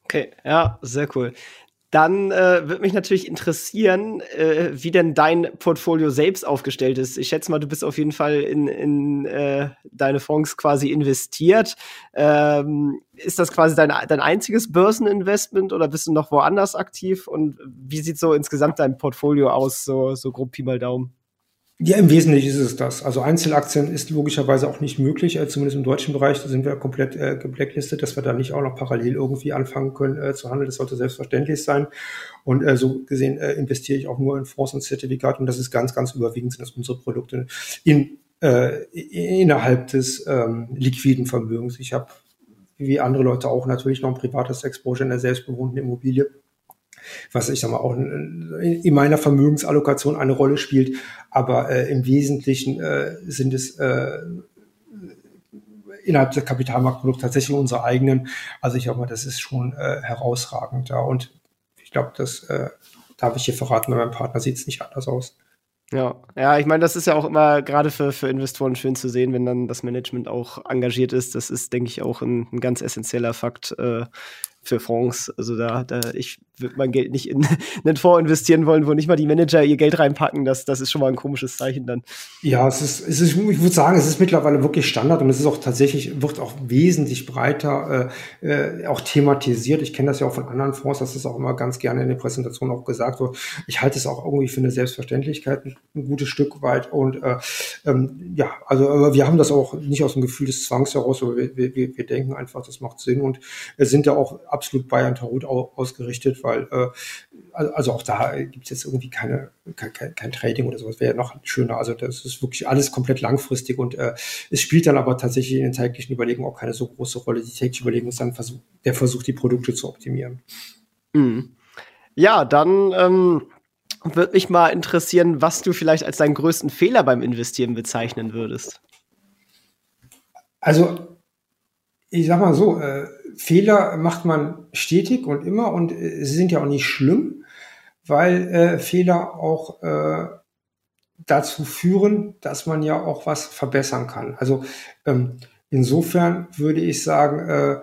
Okay, ja, sehr cool. Dann äh, würde mich natürlich interessieren, äh, wie denn dein Portfolio selbst aufgestellt ist. Ich schätze mal, du bist auf jeden Fall in, in äh, deine Fonds quasi investiert. Ähm, ist das quasi dein, dein einziges Börseninvestment oder bist du noch woanders aktiv? Und wie sieht so insgesamt dein Portfolio aus, so, so grob Pi mal Daumen? Ja, im Wesentlichen ist es das. Also Einzelaktien ist logischerweise auch nicht möglich, äh, zumindest im deutschen Bereich da sind wir komplett äh, geblacklistet, dass wir da nicht auch noch parallel irgendwie anfangen können äh, zu handeln. Das sollte selbstverständlich sein. Und äh, so gesehen äh, investiere ich auch nur in Fonds und Zertifikate und das ist ganz, ganz überwiegend sind das unsere Produkte in, äh, innerhalb des ähm, liquiden Vermögens. Ich habe wie andere Leute auch natürlich noch ein privates Exposure in der selbstbewohnten Immobilie was ich sag mal auch in meiner Vermögensallokation eine Rolle spielt. Aber äh, im Wesentlichen äh, sind es äh, innerhalb der Kapitalmarktprodukte tatsächlich unsere eigenen. Also ich glaube das ist schon äh, herausragend da. Und ich glaube, das äh, darf ich hier verraten, bei meinem Partner sieht es nicht anders aus. Ja, ja, ich meine, das ist ja auch immer gerade für, für Investoren schön zu sehen, wenn dann das Management auch engagiert ist. Das ist, denke ich, auch ein, ein ganz essentieller Fakt äh, für Fonds. Also da, da ich würde mein Geld nicht in einen Fonds investieren wollen, wo nicht mal die Manager ihr Geld reinpacken. Das, das ist schon mal ein komisches Zeichen dann. Ja, es ist, es ist, ich würde sagen, es ist mittlerweile wirklich Standard und es ist auch tatsächlich, wird auch wesentlich breiter äh, äh, auch thematisiert. Ich kenne das ja auch von anderen Fonds, das ist auch immer ganz gerne in der Präsentation auch gesagt wird. Ich halte es auch irgendwie für eine Selbstverständlichkeit, ein, gutes Stück weit. Und äh, ähm, ja, also wir haben das auch nicht aus dem Gefühl des Zwangs heraus, aber wir, wir, wir denken einfach, das macht Sinn und sind da auch absolut Bayern Tarot ausgerichtet, weil äh, also auch da gibt es jetzt irgendwie keine, kein, kein Trading oder sowas, wäre ja noch schöner. Also das ist wirklich alles komplett langfristig und äh, es spielt dann aber tatsächlich in den täglichen Überlegungen auch keine so große Rolle. Die tägliche Überlegung ist dann Versuch, der Versuch, die Produkte zu optimieren. Mhm. Ja, dann ähm, würde mich mal interessieren, was du vielleicht als deinen größten Fehler beim Investieren bezeichnen würdest. Also, ich sag mal so, äh, Fehler macht man stetig und immer und äh, sie sind ja auch nicht schlimm, weil äh, Fehler auch äh, dazu führen, dass man ja auch was verbessern kann. Also ähm, insofern würde ich sagen, äh,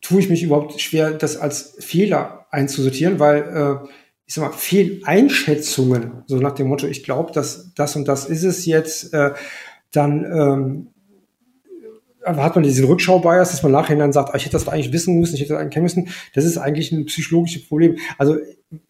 tue ich mich überhaupt schwer, das als Fehler einzusortieren, weil äh, ich sag mal, Fehleinschätzungen, so nach dem Motto, ich glaube, dass das und das ist es jetzt, äh, dann ähm, hat man diesen Rückschau-Bias, dass man nachher dann sagt, ah, ich hätte das eigentlich wissen müssen, ich hätte das eigentlich kennen müssen. Das ist eigentlich ein psychologisches Problem. Also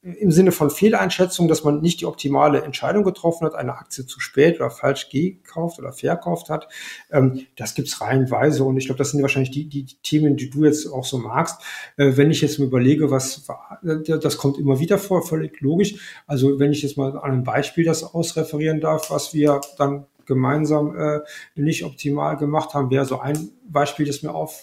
im Sinne von Fehleinschätzung, dass man nicht die optimale Entscheidung getroffen hat, eine Aktie zu spät oder falsch gekauft oder verkauft hat. Ähm, das gibt's reihenweise und ich glaube, das sind wahrscheinlich die, die, Themen, die du jetzt auch so magst. Äh, wenn ich jetzt mir überlege, was das kommt immer wieder vor, völlig logisch. Also wenn ich jetzt mal an einem Beispiel das ausreferieren darf, was wir dann gemeinsam äh, nicht optimal gemacht haben, wäre so ein Beispiel, das mir auf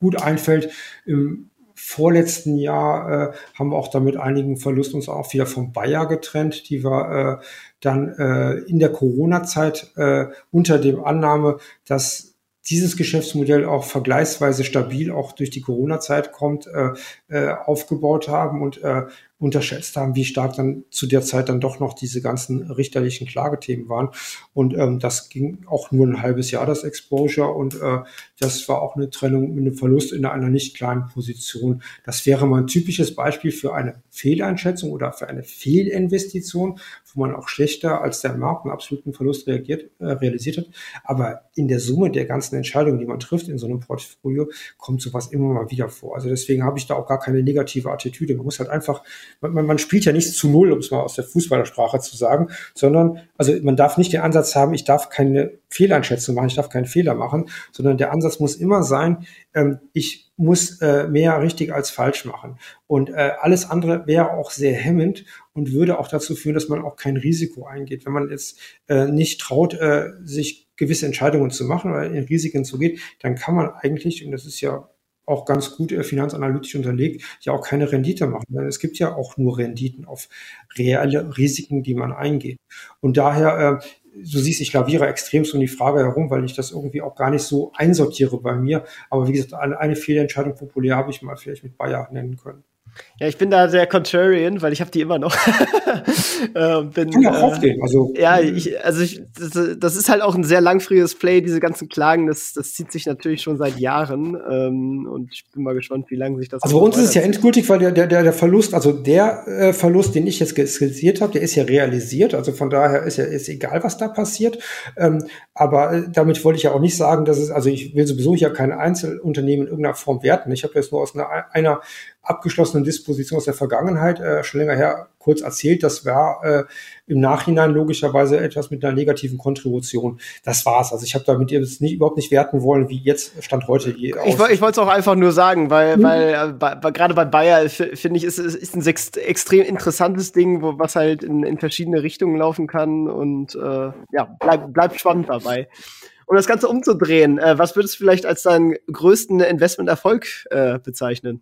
gut einfällt. Im vorletzten Jahr äh, haben wir auch damit einigen Verlust uns auch wieder vom Bayer getrennt, die wir äh, dann äh, in der Corona-Zeit äh, unter dem Annahme, dass dieses Geschäftsmodell auch vergleichsweise stabil auch durch die Corona-Zeit kommt, äh, äh, aufgebaut haben und äh, unterschätzt haben, wie stark dann zu der Zeit dann doch noch diese ganzen richterlichen Klagethemen waren. Und ähm, das ging auch nur ein halbes Jahr, das Exposure. Und äh, das war auch eine Trennung mit einem Verlust in einer nicht kleinen Position. Das wäre mal ein typisches Beispiel für eine Fehleinschätzung oder für eine Fehlinvestition, wo man auch schlechter als der Markt einen absoluten Verlust reagiert, äh, realisiert hat. Aber in der Summe der ganzen Entscheidungen, die man trifft in so einem Portfolio, kommt sowas immer mal wieder vor. Also deswegen habe ich da auch gar keine negative Attitüde. Man muss halt einfach man, man spielt ja nicht zu null, um es mal aus der Fußballersprache zu sagen, sondern also man darf nicht den Ansatz haben, ich darf keine Fehleinschätzung machen, ich darf keinen Fehler machen, sondern der Ansatz muss immer sein, ähm, ich muss äh, mehr richtig als falsch machen. Und äh, alles andere wäre auch sehr hemmend und würde auch dazu führen, dass man auch kein Risiko eingeht. Wenn man jetzt äh, nicht traut, äh, sich gewisse Entscheidungen zu machen oder in Risiken zu gehen, dann kann man eigentlich, und das ist ja auch ganz gut äh, finanzanalytisch unterlegt, ja auch keine Rendite machen. Denn es gibt ja auch nur Renditen auf reelle Risiken, die man eingeht. Und daher, äh, du siehst, ich laviere extremst um die Frage herum, weil ich das irgendwie auch gar nicht so einsortiere bei mir. Aber wie gesagt, eine Fehlentscheidung populär habe ich mal vielleicht mit Bayer nennen können. Ja, ich bin da sehr contrarian, weil ich habe die immer noch. äh, bin, Kann ja auch äh, aufgehen. Also, ja, ich, also ich, das, das, ist halt auch ein sehr langfristiges Play, diese ganzen Klagen, das, das zieht sich natürlich schon seit Jahren. Ähm, und ich bin mal gespannt, wie lange sich das. Also bei uns ist es ja endgültig, weil der, der, der Verlust, also der äh, Verlust, den ich jetzt skizziert habe, der ist ja realisiert. Also von daher ist ja ist egal, was da passiert. Ähm, aber äh, damit wollte ich ja auch nicht sagen, dass es, also ich will sowieso ja kein Einzelunternehmen in irgendeiner Form werten. Ich habe jetzt nur aus einer, einer abgeschlossenen Disposition aus der Vergangenheit, äh, schon länger her, kurz erzählt. Das war äh, im Nachhinein logischerweise etwas mit einer negativen Kontribution. Das war's. Also ich habe damit jetzt nicht, überhaupt nicht werten wollen, wie jetzt Stand heute. Ich, ich wollte es auch einfach nur sagen, weil, mhm. weil äh, bei, gerade bei Bayer finde ich, ist, ist ein extrem interessantes Ding, wo, was halt in, in verschiedene Richtungen laufen kann und äh, ja, bleibt bleib spannend dabei. Um das Ganze umzudrehen, äh, was würdest du vielleicht als deinen größten Investmenterfolg äh, bezeichnen?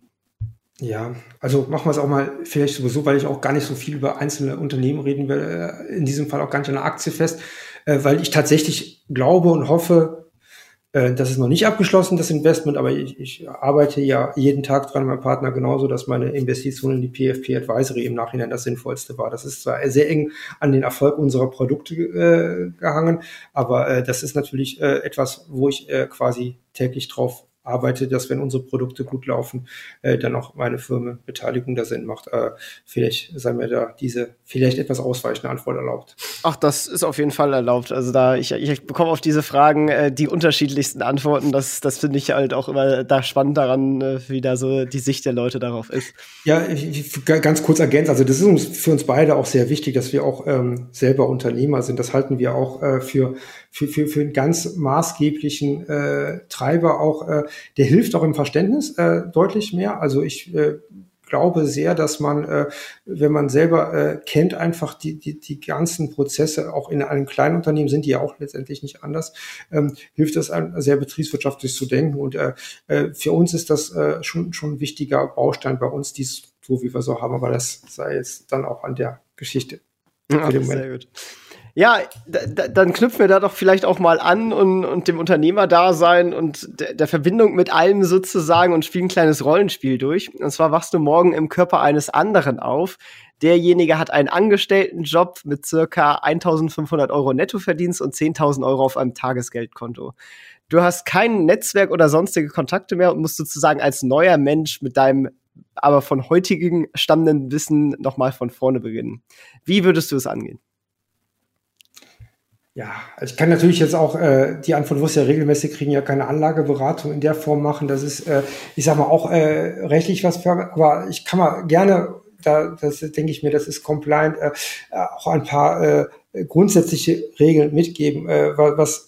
Ja, also machen wir es auch mal vielleicht sowieso, weil ich auch gar nicht so viel über einzelne Unternehmen reden will, äh, in diesem Fall auch gar nicht an der Aktie fest, äh, weil ich tatsächlich glaube und hoffe, äh, das ist noch nicht abgeschlossen, das Investment, aber ich, ich arbeite ja jeden Tag dran, mein Partner genauso, dass meine Investition in die PFP Advisory im Nachhinein das Sinnvollste war. Das ist zwar sehr eng an den Erfolg unserer Produkte äh, gehangen, aber äh, das ist natürlich äh, etwas, wo ich quasi täglich drauf arbeite, dass wenn unsere Produkte gut laufen, äh, dann auch meine Firmenbeteiligung da Sinn macht. Äh, vielleicht sei mir da diese vielleicht etwas ausweichende Antwort erlaubt. Ach, das ist auf jeden Fall erlaubt. Also da ich, ich bekomme auf diese Fragen äh, die unterschiedlichsten Antworten. Das, das finde ich halt auch immer da spannend daran, äh, wie da so die Sicht der Leute darauf ist. Ja, ich, ich, ganz kurz ergänzt. Also das ist uns für uns beide auch sehr wichtig, dass wir auch ähm, selber Unternehmer sind. Das halten wir auch äh, für für, für, für einen ganz maßgeblichen äh, Treiber auch, äh, der hilft auch im Verständnis äh, deutlich mehr. Also ich äh, glaube sehr, dass man, äh, wenn man selber äh, kennt, einfach die, die, die ganzen Prozesse, auch in einem kleinen Unternehmen sind die ja auch letztendlich nicht anders, ähm, hilft das einem sehr betriebswirtschaftlich zu denken. Und äh, äh, für uns ist das äh, schon, schon ein wichtiger Baustein bei uns, die Struktur, wie wir so haben, aber das sei jetzt dann auch an der Geschichte. Ja, sehr gut. Ja, dann knüpfen wir da doch vielleicht auch mal an und, und dem Unternehmerdasein und der, Verbindung mit allem sozusagen und spielen ein kleines Rollenspiel durch. Und zwar wachst du morgen im Körper eines anderen auf. Derjenige hat einen Angestelltenjob mit circa 1500 Euro Nettoverdienst und 10.000 Euro auf einem Tagesgeldkonto. Du hast kein Netzwerk oder sonstige Kontakte mehr und musst sozusagen als neuer Mensch mit deinem aber von heutigen stammenden Wissen nochmal von vorne beginnen. Wie würdest du es angehen? Ja, also ich kann natürlich jetzt auch äh, die Antwort, wo es ja regelmäßig kriegen, ja keine Anlageberatung in der Form machen. Das ist, äh, ich sag mal, auch äh, rechtlich was für, aber ich kann mal gerne, da das denke ich mir, das ist compliant, äh, auch ein paar äh, grundsätzliche Regeln mitgeben, äh, was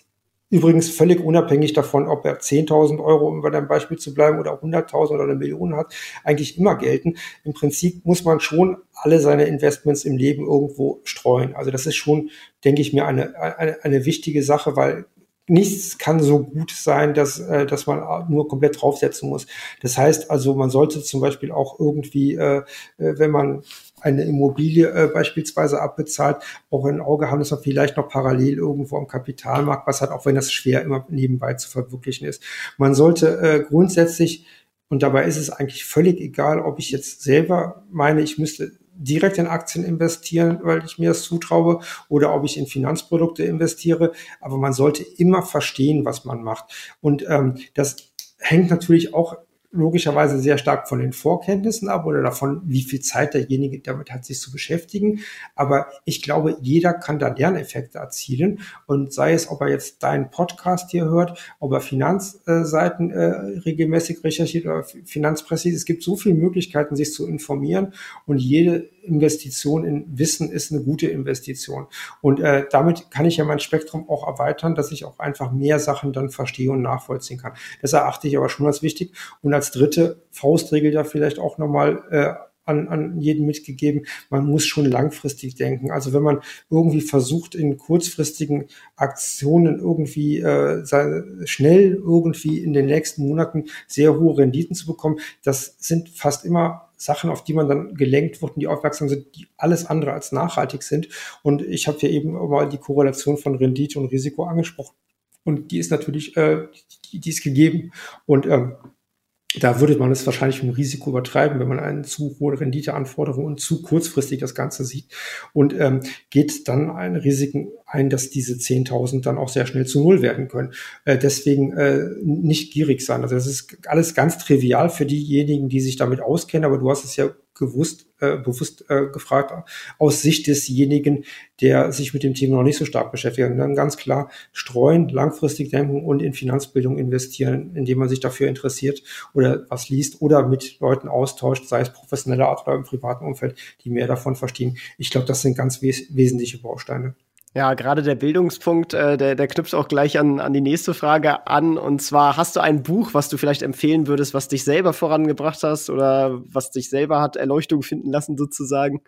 Übrigens völlig unabhängig davon, ob er 10.000 Euro, um bei deinem Beispiel zu bleiben, oder 100.000 oder eine Million hat, eigentlich immer gelten. Im Prinzip muss man schon alle seine Investments im Leben irgendwo streuen. Also das ist schon, denke ich mir, eine, eine, eine wichtige Sache, weil nichts kann so gut sein, dass, äh, dass man nur komplett draufsetzen muss. Das heißt also, man sollte zum Beispiel auch irgendwie, äh, äh wenn man eine Immobilie äh, beispielsweise abbezahlt, auch ein Auge haben, dass man vielleicht noch parallel irgendwo am Kapitalmarkt was hat, auch wenn das schwer immer nebenbei zu verwirklichen ist. Man sollte äh, grundsätzlich, und dabei ist es eigentlich völlig egal, ob ich jetzt selber meine, ich müsste direkt in Aktien investieren, weil ich mir das zutraue, oder ob ich in Finanzprodukte investiere. Aber man sollte immer verstehen, was man macht. Und ähm, das hängt natürlich auch logischerweise sehr stark von den Vorkenntnissen ab oder davon, wie viel Zeit derjenige damit hat, sich zu beschäftigen. Aber ich glaube, jeder kann da Lerneffekte erzielen. Und sei es, ob er jetzt deinen Podcast hier hört, ob er Finanzseiten äh, regelmäßig recherchiert oder Finanzpresse, es gibt so viele Möglichkeiten, sich zu informieren. Und jede Investition in Wissen ist eine gute Investition. Und äh, damit kann ich ja mein Spektrum auch erweitern, dass ich auch einfach mehr Sachen dann verstehe und nachvollziehen kann. Das erachte ich aber schon als wichtig. Und als dritte Faustregel da vielleicht auch nochmal äh, an, an jeden mitgegeben, man muss schon langfristig denken. Also wenn man irgendwie versucht, in kurzfristigen Aktionen irgendwie äh, schnell irgendwie in den nächsten Monaten sehr hohe Renditen zu bekommen, das sind fast immer Sachen, auf die man dann gelenkt wird und die aufmerksam sind, die alles andere als nachhaltig sind. Und ich habe ja eben mal die Korrelation von Rendite und Risiko angesprochen. Und die ist natürlich, äh, die, die ist gegeben. Und ähm, da würde man es wahrscheinlich im Risiko übertreiben, wenn man eine zu hohe Renditeanforderung und zu kurzfristig das Ganze sieht und ähm, geht dann ein Risiken ein, dass diese 10.000 dann auch sehr schnell zu Null werden können. Äh, deswegen äh, nicht gierig sein. Also das ist alles ganz trivial für diejenigen, die sich damit auskennen, aber du hast es ja gewusst, äh, bewusst äh, gefragt, aus Sicht desjenigen, der sich mit dem Thema noch nicht so stark beschäftigt. Und dann ganz klar streuen, langfristig denken und in Finanzbildung investieren, indem man sich dafür interessiert oder was liest oder mit Leuten austauscht, sei es professioneller Art oder im privaten Umfeld, die mehr davon verstehen. Ich glaube, das sind ganz wes wesentliche Bausteine. Ja, gerade der Bildungspunkt, äh, der, der knüpft auch gleich an, an die nächste Frage an. Und zwar, hast du ein Buch, was du vielleicht empfehlen würdest, was dich selber vorangebracht hast oder was dich selber hat Erleuchtung finden lassen, sozusagen?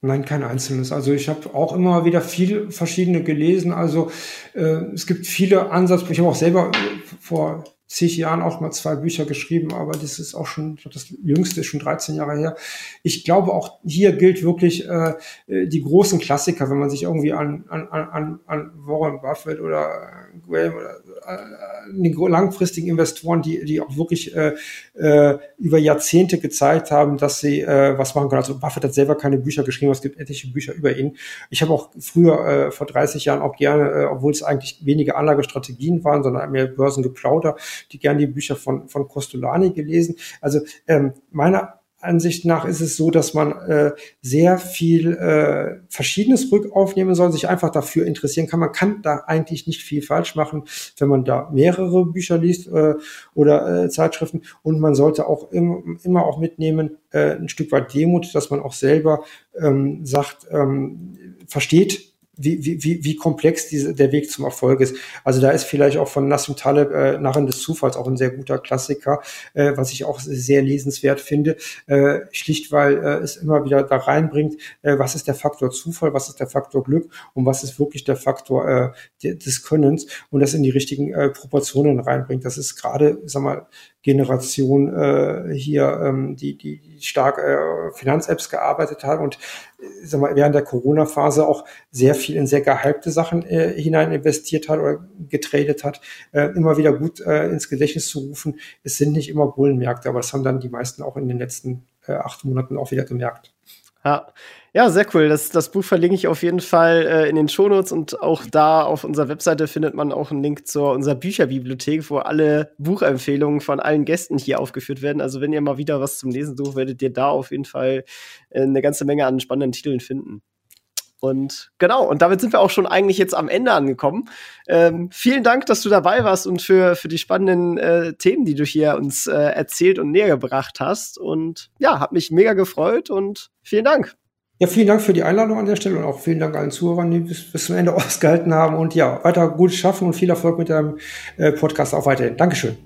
Nein, kein einzelnes. Also ich habe auch immer wieder viel verschiedene gelesen. Also äh, es gibt viele Ansatzpunkte. Ich habe auch selber vor zig Jahren auch mal zwei Bücher geschrieben, aber das ist auch schon, das jüngste ist schon 13 Jahre her. Ich glaube, auch hier gilt wirklich äh, die großen Klassiker, wenn man sich irgendwie an, an, an, an Warren Buffett oder Graham oder äh, die langfristigen Investoren, die, die auch wirklich äh, äh, über Jahrzehnte gezeigt haben, dass sie äh, was machen können. Also Buffett hat selber keine Bücher geschrieben, es gibt etliche Bücher über ihn. Ich habe auch früher, äh, vor 30 Jahren, auch gerne, äh, obwohl es eigentlich weniger Anlagestrategien waren, sondern mehr Börsengeplauder, die gerne die Bücher von, von Costolani gelesen. Also ähm, meiner Ansicht nach ist es so, dass man äh, sehr viel äh, Verschiedenes rückaufnehmen soll, sich einfach dafür interessieren kann. Man kann da eigentlich nicht viel falsch machen, wenn man da mehrere Bücher liest äh, oder äh, Zeitschriften. Und man sollte auch im, immer auch mitnehmen, äh, ein Stück weit Demut, dass man auch selber ähm, sagt, ähm, versteht, wie, wie, wie komplex diese, der Weg zum Erfolg ist. Also da ist vielleicht auch von Nassim Taleb äh, Narren des Zufalls auch ein sehr guter Klassiker, äh, was ich auch sehr lesenswert finde, äh, schlicht weil äh, es immer wieder da reinbringt, äh, was ist der Faktor Zufall, was ist der Faktor Glück und was ist wirklich der Faktor äh, des Könnens und das in die richtigen äh, Proportionen reinbringt. Das ist gerade, sag mal, Generation äh, hier, ähm, die, die stark äh, Finanz-Apps gearbeitet haben und äh, sag mal, während der Corona-Phase auch sehr viel in sehr gehypte Sachen äh, hinein investiert hat oder getradet hat, äh, immer wieder gut äh, ins Gedächtnis zu rufen. Es sind nicht immer Bullenmärkte, aber das haben dann die meisten auch in den letzten äh, acht Monaten auch wieder gemerkt. Ja, ja, sehr cool. Das, das Buch verlinke ich auf jeden Fall äh, in den Shownotes und auch da auf unserer Webseite findet man auch einen Link zu unserer Bücherbibliothek, wo alle Buchempfehlungen von allen Gästen hier aufgeführt werden. Also wenn ihr mal wieder was zum Lesen sucht, werdet ihr da auf jeden Fall äh, eine ganze Menge an spannenden Titeln finden. Und genau, und damit sind wir auch schon eigentlich jetzt am Ende angekommen. Ähm, vielen Dank, dass du dabei warst und für, für die spannenden äh, Themen, die du hier uns äh, erzählt und näher gebracht hast. Und ja, hat mich mega gefreut und vielen Dank. Ja, vielen Dank für die Einladung an der Stelle und auch vielen Dank allen Zuhörern, die bis, bis zum Ende ausgehalten haben. Und ja, weiter gut schaffen und viel Erfolg mit deinem äh, Podcast auch weiterhin. Dankeschön.